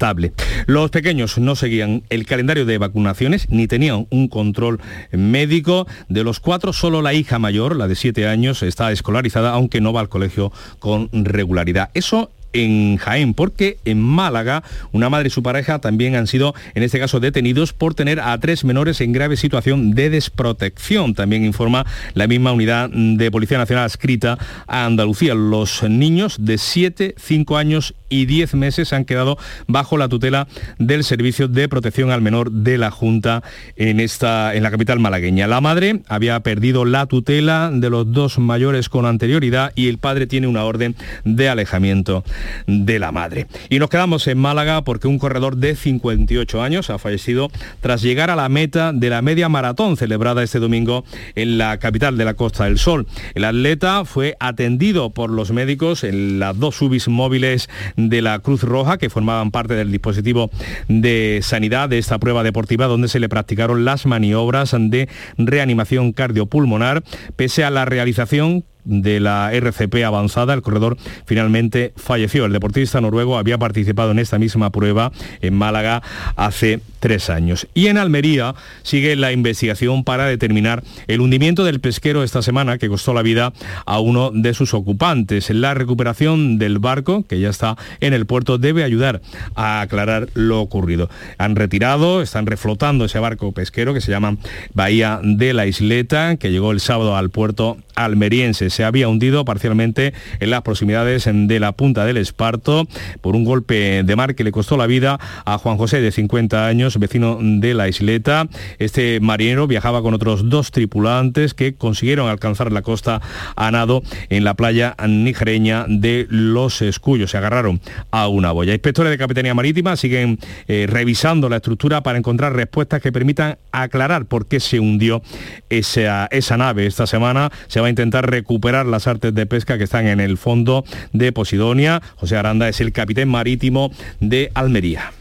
los pequeños no seguían el calendario de vacunaciones ni tenían un control médico. De los cuatro, solo la hija mayor, la de siete años, está escolarizada, aunque no va al colegio con regularidad. Eso en Jaén, porque en Málaga una madre y su pareja también han sido, en este caso, detenidos por tener a tres menores en grave situación de desprotección. También informa la misma unidad de Policía Nacional adscrita a Andalucía. Los niños de 7, 5 años y 10 meses han quedado bajo la tutela del Servicio de Protección al Menor de la Junta en, esta, en la capital malagueña. La madre había perdido la tutela de los dos mayores con anterioridad y el padre tiene una orden de alejamiento de la madre. Y nos quedamos en Málaga porque un corredor de 58 años ha fallecido tras llegar a la meta de la media maratón celebrada este domingo en la capital de la Costa del Sol. El atleta fue atendido por los médicos en las dos subis móviles de la Cruz Roja que formaban parte del dispositivo de sanidad de esta prueba deportiva donde se le practicaron las maniobras de reanimación cardiopulmonar pese a la realización de la RCP avanzada, el corredor finalmente falleció. El deportista noruego había participado en esta misma prueba en Málaga hace tres años. Y en Almería sigue la investigación para determinar el hundimiento del pesquero esta semana que costó la vida a uno de sus ocupantes. La recuperación del barco, que ya está en el puerto, debe ayudar a aclarar lo ocurrido. Han retirado, están reflotando ese barco pesquero que se llama Bahía de la Isleta, que llegó el sábado al puerto almeriense. Se había hundido parcialmente en las proximidades de la punta del Esparto por un golpe de mar que le costó la vida a Juan José de 50 años, vecino de la isleta. Este marinero viajaba con otros dos tripulantes que consiguieron alcanzar la costa a nado en la playa nigereña de Los Escullos. Se agarraron a una boya. Inspectores de Capitanía Marítima siguen eh, revisando la estructura para encontrar respuestas que permitan aclarar por qué se hundió esa, esa nave. Esta semana se va a intentar recuperar las artes de pesca que están en el fondo de Posidonia. José Aranda es el capitán marítimo de Almería.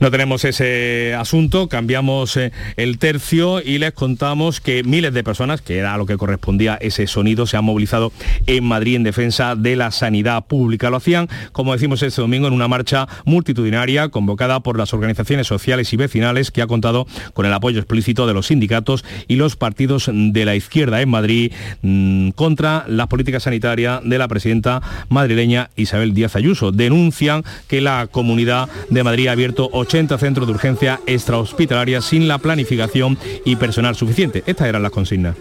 No tenemos ese asunto, cambiamos eh, el tercio y les contamos que miles de personas, que era a lo que correspondía ese sonido, se han movilizado en Madrid en defensa de la sanidad pública. Lo hacían, como decimos este domingo, en una marcha multitudinaria convocada por las organizaciones sociales y vecinales que ha contado con el apoyo explícito de los sindicatos y los partidos de la izquierda en Madrid mm, contra la política sanitaria de la presidenta madrileña Isabel Díaz Ayuso. Denuncian que la Comunidad de Madrid ha abierto 80 centros de urgencia extrahospitalaria sin la planificación y personal suficiente. Estas eran las consignas.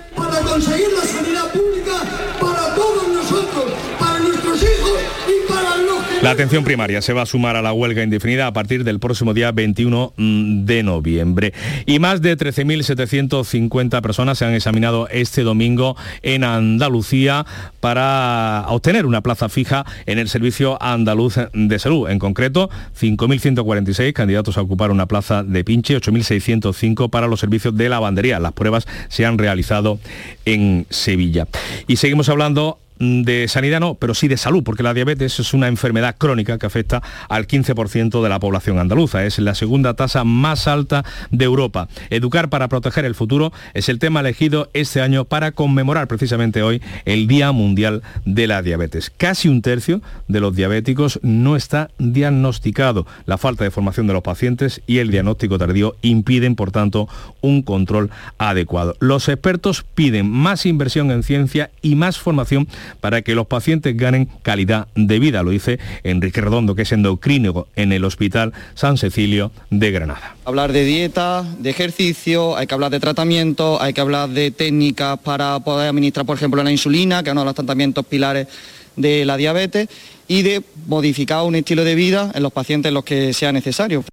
La atención primaria se va a sumar a la huelga indefinida a partir del próximo día 21 mm, de noviembre. Y más de 13.750 personas se han examinado este domingo en Andalucía para obtener una plaza fija en el Servicio Andaluz de Salud. En concreto, 5.146 candidatos a ocupar una plaza de pinche, 8.605 para los servicios de lavandería. Las pruebas se han realizado en Sevilla. Y seguimos hablando de sanidad no, pero sí de salud, porque la diabetes es una enfermedad crónica que afecta al 15% de la población andaluza. Es la segunda tasa más alta de Europa. Educar para proteger el futuro es el tema elegido este año para conmemorar precisamente hoy el Día Mundial de la Diabetes. Casi un tercio de los diabéticos no está diagnosticado. La falta de formación de los pacientes y el diagnóstico tardío impiden, por tanto, un control adecuado. Los expertos piden más inversión en ciencia y más formación para que los pacientes ganen calidad de vida, lo dice Enrique Redondo, que es endocrino en el Hospital San Cecilio de Granada. Hablar de dieta, de ejercicio, hay que hablar de tratamiento, hay que hablar de técnicas para poder administrar, por ejemplo, la insulina, que es uno de los tratamientos pilares de la diabetes, y de modificar un estilo de vida en los pacientes en los que sea necesario.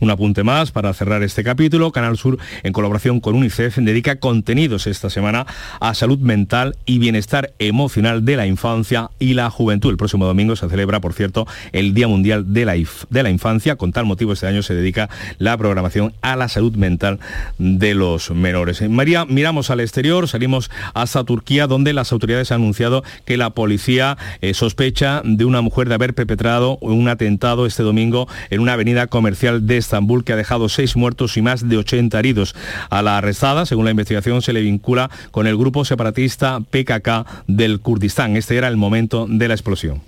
Un apunte más para cerrar este capítulo. Canal Sur, en colaboración con UNICEF, dedica contenidos esta semana a salud mental y bienestar emocional de la infancia y la juventud. El próximo domingo se celebra, por cierto, el Día Mundial de la, de la Infancia. Con tal motivo, este año se dedica la programación a la salud mental de los menores. En María, miramos al exterior, salimos hasta Turquía, donde las autoridades han anunciado que la policía eh, sospecha de una mujer de haber perpetrado un atentado este domingo en una avenida comercial de Estambul que ha dejado seis muertos y más de 80 heridos. A la arrestada, según la investigación, se le vincula con el grupo separatista PKK del Kurdistán. Este era el momento de la explosión.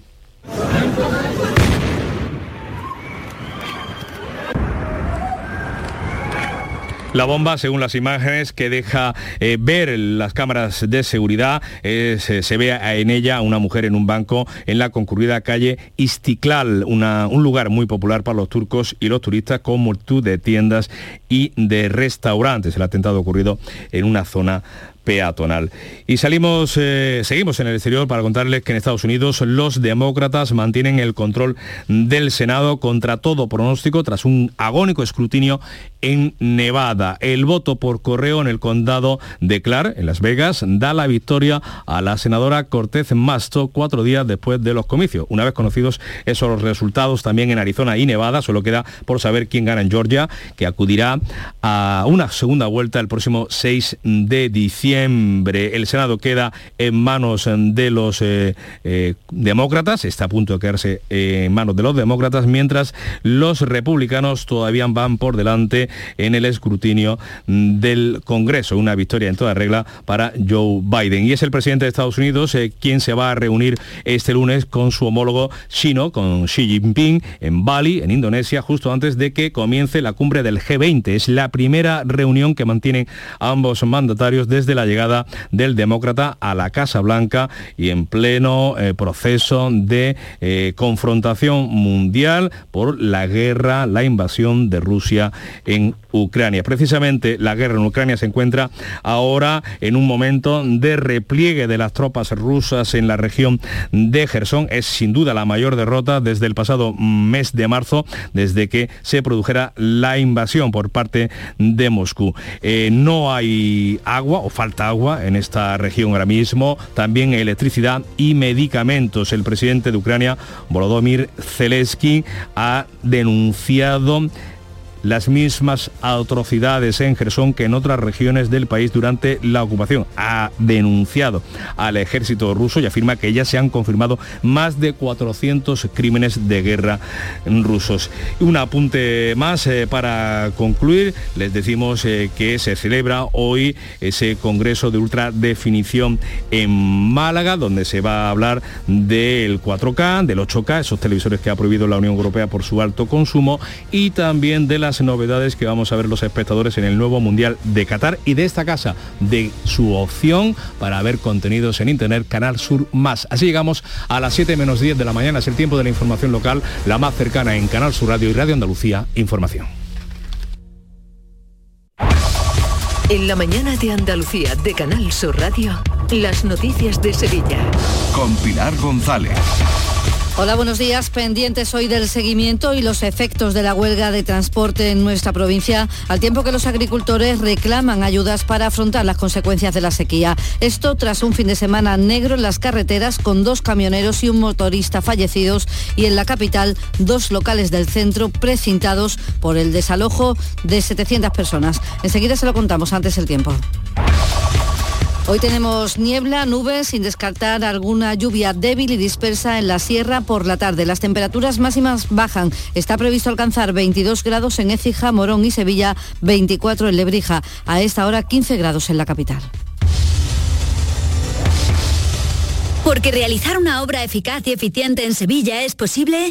La bomba, según las imágenes que deja eh, ver las cámaras de seguridad, eh, se, ve en ella una mujer en un banco en la concurrida calle Istiklal, un lugar muy popular para los turcos y los turistas con multitud de tiendas y de restaurantes. El atentado ocurrido en una zona peatonal. Y salimos, eh, seguimos en el exterior para contarles que en Estados Unidos los demócratas mantienen el control del Senado contra todo pronóstico tras un agónico escrutinio en Nevada. El voto por correo en el condado de Clark, en Las Vegas, da la victoria a la senadora Cortez Masto cuatro días después de los comicios. Una vez conocidos esos resultados también en Arizona y Nevada, solo queda por saber quién gana en Georgia, que acudirá a una segunda vuelta el próximo 6 de diciembre. El Senado queda en manos de los eh, eh, demócratas, está a punto de quedarse en manos de los demócratas, mientras los republicanos todavía van por delante en el escrutinio del Congreso. Una victoria en toda regla para Joe Biden. Y es el presidente de Estados Unidos eh, quien se va a reunir este lunes con su homólogo chino, con Xi Jinping, en Bali, en Indonesia, justo antes de que comience la cumbre del G20. Es la primera reunión que mantienen ambos mandatarios desde la llegada del demócrata a la Casa Blanca y en pleno eh, proceso de eh, confrontación mundial por la guerra, la invasión de Rusia en Ucrania. precisamente la guerra en Ucrania se encuentra ahora en un momento de repliegue de las tropas rusas en la región de Gerson. Es sin duda la mayor derrota desde el pasado mes de marzo, desde que se produjera la invasión por parte de Moscú. Eh, no hay agua o falta agua en esta región ahora mismo, también electricidad y medicamentos. El presidente de Ucrania, Volodymyr Zelensky, ha denunciado las mismas atrocidades en Gerson que en otras regiones del país durante la ocupación. Ha denunciado al ejército ruso y afirma que ya se han confirmado más de 400 crímenes de guerra rusos. Un apunte más eh, para concluir. Les decimos eh, que se celebra hoy ese Congreso de Ultradefinición en Málaga, donde se va a hablar del 4K, del 8K, esos televisores que ha prohibido la Unión Europea por su alto consumo, y también de la novedades que vamos a ver los espectadores en el nuevo Mundial de Qatar y de esta casa, de su opción para ver contenidos en Internet, Canal Sur Más. Así llegamos a las 7 menos 10 de la mañana, es el tiempo de la información local, la más cercana en Canal Sur Radio y Radio Andalucía, Información. En la mañana de Andalucía de Canal Sur Radio, las noticias de Sevilla. Con Pilar González. Hola, buenos días. Pendientes hoy del seguimiento y los efectos de la huelga de transporte en nuestra provincia, al tiempo que los agricultores reclaman ayudas para afrontar las consecuencias de la sequía. Esto tras un fin de semana negro en las carreteras con dos camioneros y un motorista fallecidos y en la capital dos locales del centro precintados por el desalojo de 700 personas. Enseguida se lo contamos antes el tiempo. Hoy tenemos niebla, nubes, sin descartar alguna lluvia débil y dispersa en la sierra por la tarde. Las temperaturas máximas bajan. Está previsto alcanzar 22 grados en Écija, Morón y Sevilla, 24 en Lebrija. A esta hora 15 grados en la capital. Porque realizar una obra eficaz y eficiente en Sevilla es posible.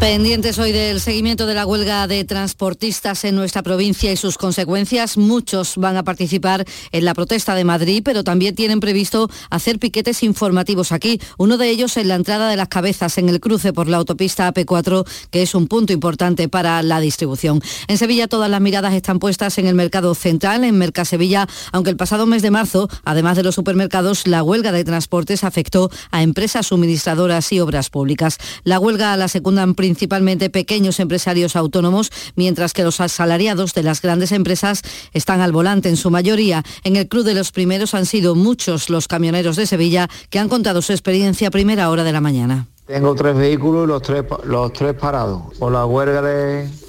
Pendientes hoy del seguimiento de la huelga de transportistas en nuestra provincia y sus consecuencias. Muchos van a participar en la protesta de Madrid, pero también tienen previsto hacer piquetes informativos aquí. Uno de ellos en la entrada de las cabezas en el cruce por la autopista AP4, que es un punto importante para la distribución. En Sevilla todas las miradas están puestas en el mercado central, en Mercasevilla, aunque el pasado mes de marzo, además de los supermercados, la huelga de transportes afectó a empresas suministradoras y obras públicas. La huelga la secundan principalmente pequeños empresarios autónomos, mientras que los asalariados de las grandes empresas están al volante en su mayoría. En el club de los primeros han sido muchos los camioneros de Sevilla que han contado su experiencia a primera hora de la mañana. Tengo tres vehículos y los tres, los tres parados por la huelga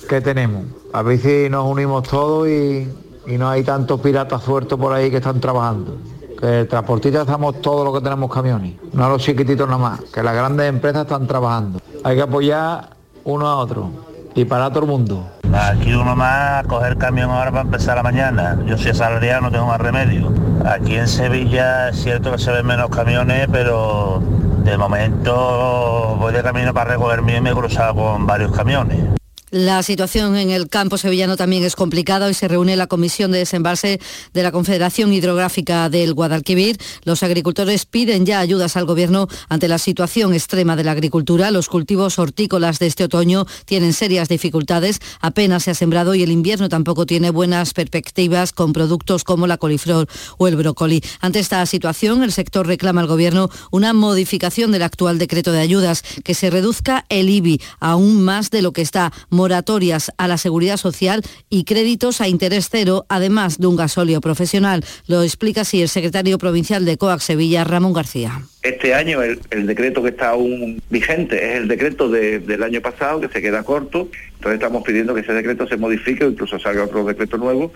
que tenemos. A ver si nos unimos todos y, y no hay tantos piratas sueltos por ahí que están trabajando. Que transportistas estamos todos los que tenemos camiones, no los chiquititos nada más, que las grandes empresas están trabajando. Hay que apoyar uno a otro y para todo el mundo. Aquí uno más a coger camión ahora para empezar la mañana. Yo soy asalariado, no tengo más remedio. Aquí en Sevilla es cierto que se ven menos camiones, pero de momento voy de camino para recoger mío y me he cruzado con varios camiones. La situación en el campo sevillano también es complicada. Hoy se reúne la Comisión de Desembalse de la Confederación Hidrográfica del Guadalquivir. Los agricultores piden ya ayudas al Gobierno ante la situación extrema de la agricultura. Los cultivos hortícolas de este otoño tienen serias dificultades. Apenas se ha sembrado y el invierno tampoco tiene buenas perspectivas con productos como la coliflor o el brócoli. Ante esta situación, el sector reclama al Gobierno una modificación del actual decreto de ayudas, que se reduzca el IBI aún más de lo que está moratorias a la seguridad social y créditos a interés cero, además de un gasóleo profesional. Lo explica así el secretario provincial de COAC Sevilla, Ramón García. Este año el, decreto que está aún vigente es el decreto de, del año pasado, que se queda corto. Entonces estamos pidiendo que ese decreto se modifique o incluso salga otro decreto nuevo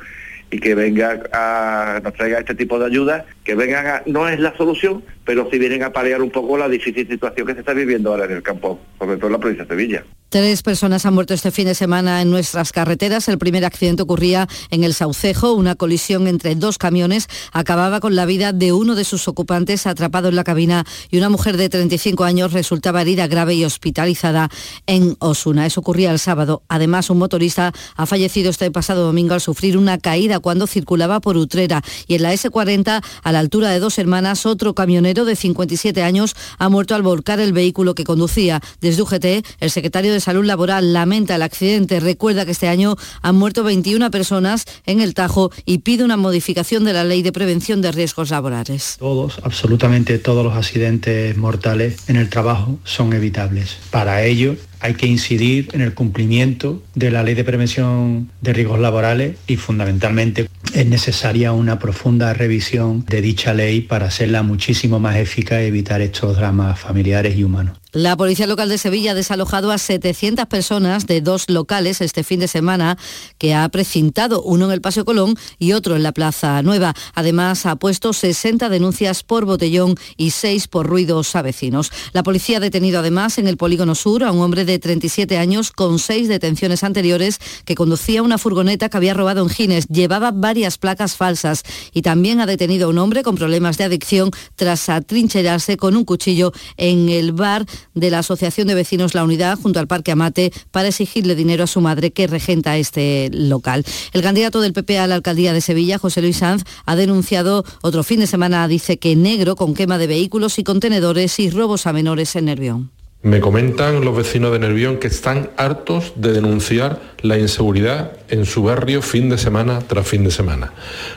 y que venga a nos traiga este tipo de ayudas, que vengan a, no es la solución, pero si vienen a paliar un poco la difícil situación que se está viviendo ahora en el campo, sobre todo en la provincia de Sevilla. Tres personas han muerto este fin de semana en nuestras carreteras. El primer accidente ocurría en el Saucejo. Una colisión entre dos camiones acababa con la vida de uno de sus ocupantes atrapado en la cabina y una mujer de 35 años resultaba herida grave y hospitalizada en Osuna. Eso ocurría el sábado. Además, un motorista ha fallecido este pasado domingo al sufrir una caída cuando circulaba por Utrera. Y en la S40, a la altura de dos hermanas, otro camionero de 57 años ha muerto al volcar el vehículo que conducía. Desde UGT, el secretario de Salud Laboral lamenta el accidente. Recuerda que este año han muerto 21 personas en el Tajo y pide una modificación de la ley de prevención de riesgos laborales. Todos, absolutamente todos los accidentes mortales en el trabajo son evitables. Para ello hay que incidir en el cumplimiento de la ley de prevención de riesgos laborales y fundamentalmente es necesaria una profunda revisión de dicha ley para hacerla muchísimo más eficaz y evitar estos dramas familiares y humanos. La Policía Local de Sevilla ha desalojado a 700 personas de dos locales este fin de semana que ha precintado, uno en el Paseo Colón y otro en la Plaza Nueva. Además, ha puesto 60 denuncias por botellón y 6 por ruidos a vecinos. La policía ha detenido además en el Polígono Sur a un hombre de 37 años con seis detenciones anteriores que conducía una furgoneta que había robado en Gines. Llevaba varias placas falsas y también ha detenido a un hombre con problemas de adicción tras atrincherarse con un cuchillo en el bar de la Asociación de Vecinos La Unidad junto al Parque Amate para exigirle dinero a su madre que regenta este local. El candidato del PP a la alcaldía de Sevilla, José Luis Sanz, ha denunciado otro fin de semana, dice que negro con quema de vehículos y contenedores y robos a menores en Nervión. Me comentan los vecinos de Nervión que están hartos de denunciar la inseguridad en su barrio fin de semana tras fin de semana.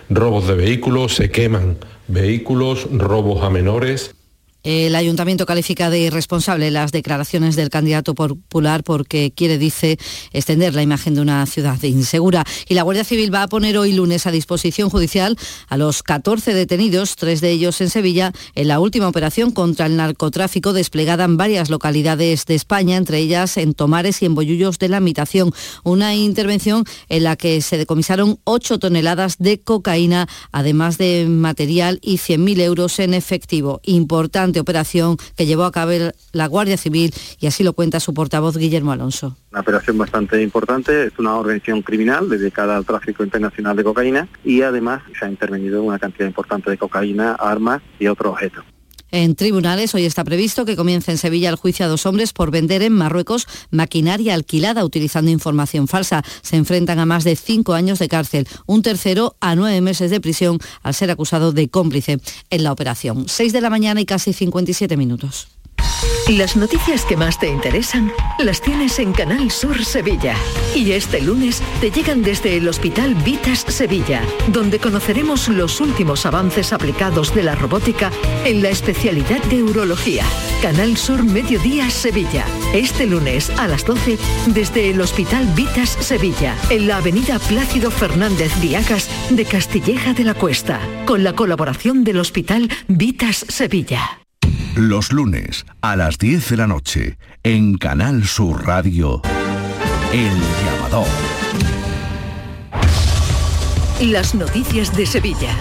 Robos de vehículos, se queman vehículos, robos a menores. El ayuntamiento califica de irresponsable las declaraciones del candidato popular porque quiere, dice, extender la imagen de una ciudad insegura. Y la Guardia Civil va a poner hoy lunes a disposición judicial a los 14 detenidos, tres de ellos en Sevilla, en la última operación contra el narcotráfico desplegada en varias localidades de España, entre ellas en Tomares y en Bollullos de la Mitación. Una intervención en la que se decomisaron 8 toneladas de cocaína, además de material y 100.000 euros en efectivo. Importante operación que llevó a cabo la Guardia Civil y así lo cuenta su portavoz Guillermo Alonso. Una operación bastante importante, es una organización criminal dedicada al tráfico internacional de cocaína y además se ha intervenido una cantidad importante de cocaína, armas y otros objetos. En tribunales hoy está previsto que comience en Sevilla el juicio a dos hombres por vender en Marruecos maquinaria alquilada utilizando información falsa. Se enfrentan a más de cinco años de cárcel, un tercero a nueve meses de prisión al ser acusado de cómplice en la operación. Seis de la mañana y casi 57 minutos. Las noticias que más te interesan las tienes en Canal Sur Sevilla. Y este lunes te llegan desde el Hospital Vitas Sevilla, donde conoceremos los últimos avances aplicados de la robótica en la especialidad de urología. Canal Sur Mediodía Sevilla. Este lunes a las 12 desde el Hospital Vitas Sevilla, en la avenida Plácido Fernández Viagas de Castilleja de la Cuesta, con la colaboración del Hospital Vitas Sevilla. Los lunes a las 10 de la noche en Canal Sur Radio, El Llamador. Las noticias de Sevilla.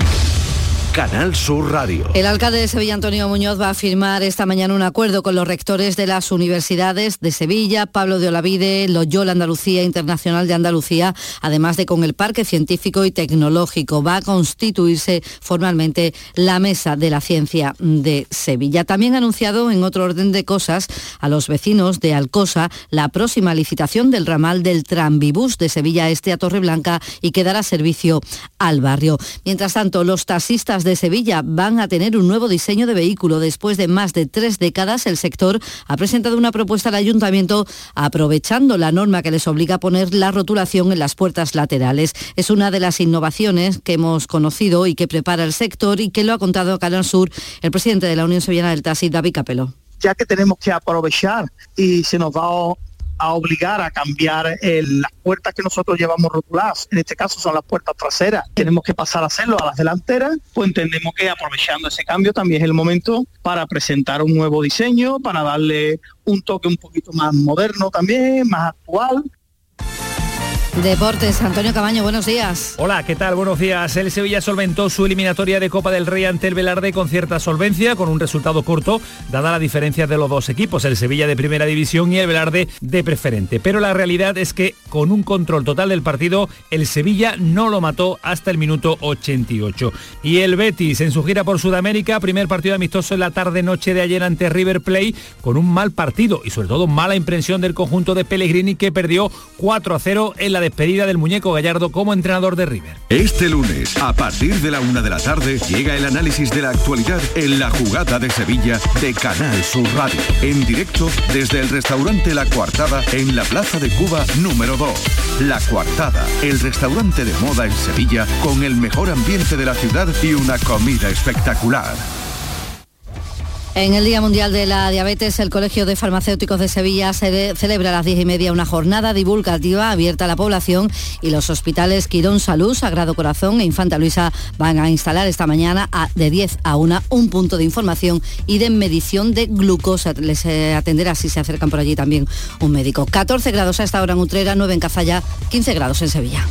Canal Sur Radio. El alcalde de Sevilla, Antonio Muñoz, va a firmar esta mañana un acuerdo con los rectores de las universidades de Sevilla, Pablo de Olavide, Loyola Andalucía, Internacional de Andalucía, además de con el Parque Científico y Tecnológico. Va a constituirse formalmente la Mesa de la Ciencia de Sevilla. También ha anunciado, en otro orden de cosas, a los vecinos de Alcosa la próxima licitación del ramal del Tranvibús de Sevilla Este a Torreblanca y que dará servicio al barrio. Mientras tanto, los taxistas de Sevilla van a tener un nuevo diseño de vehículo. Después de más de tres décadas, el sector ha presentado una propuesta al ayuntamiento aprovechando la norma que les obliga a poner la rotulación en las puertas laterales. Es una de las innovaciones que hemos conocido y que prepara el sector y que lo ha contado Canal Sur el presidente de la Unión Sevillana del Taxi, David Capelo. Ya que tenemos que aprovechar y se nos va a obligar a cambiar el, las puertas que nosotros llevamos rotuladas, en este caso son las puertas traseras, tenemos que pasar a hacerlo a las delanteras, pues entendemos que aprovechando ese cambio también es el momento para presentar un nuevo diseño, para darle un toque un poquito más moderno también, más actual Deportes, Antonio Cabaño, buenos días. Hola, ¿qué tal? Buenos días. El Sevilla solventó su eliminatoria de Copa del Rey ante el Velarde con cierta solvencia, con un resultado corto, dada la diferencia de los dos equipos, el Sevilla de primera división y el Velarde de preferente. Pero la realidad es que con un control total del partido, el Sevilla no lo mató hasta el minuto 88. Y el Betis, en su gira por Sudamérica, primer partido amistoso en la tarde-noche de ayer ante River Play, con un mal partido y sobre todo mala impresión del conjunto de Pellegrini que perdió 4 a 0 en la despedida del muñeco Gallardo como entrenador de River. Este lunes, a partir de la una de la tarde, llega el análisis de la actualidad en la jugada de Sevilla de Canal Sur Radio. En directo desde el restaurante La Coartada en la Plaza de Cuba número 2. La Coartada, el restaurante de moda en Sevilla con el mejor ambiente de la ciudad y una comida espectacular. En el Día Mundial de la Diabetes, el Colegio de Farmacéuticos de Sevilla se celebra a las diez y media una jornada divulgativa abierta a la población y los hospitales Quirón Salud, Sagrado Corazón e Infanta Luisa van a instalar esta mañana de 10 a 1 un punto de información y de medición de glucosa. Les eh, atenderá si se acercan por allí también un médico. 14 grados a esta hora en Utrera, 9 en Cazalla, 15 grados en Sevilla.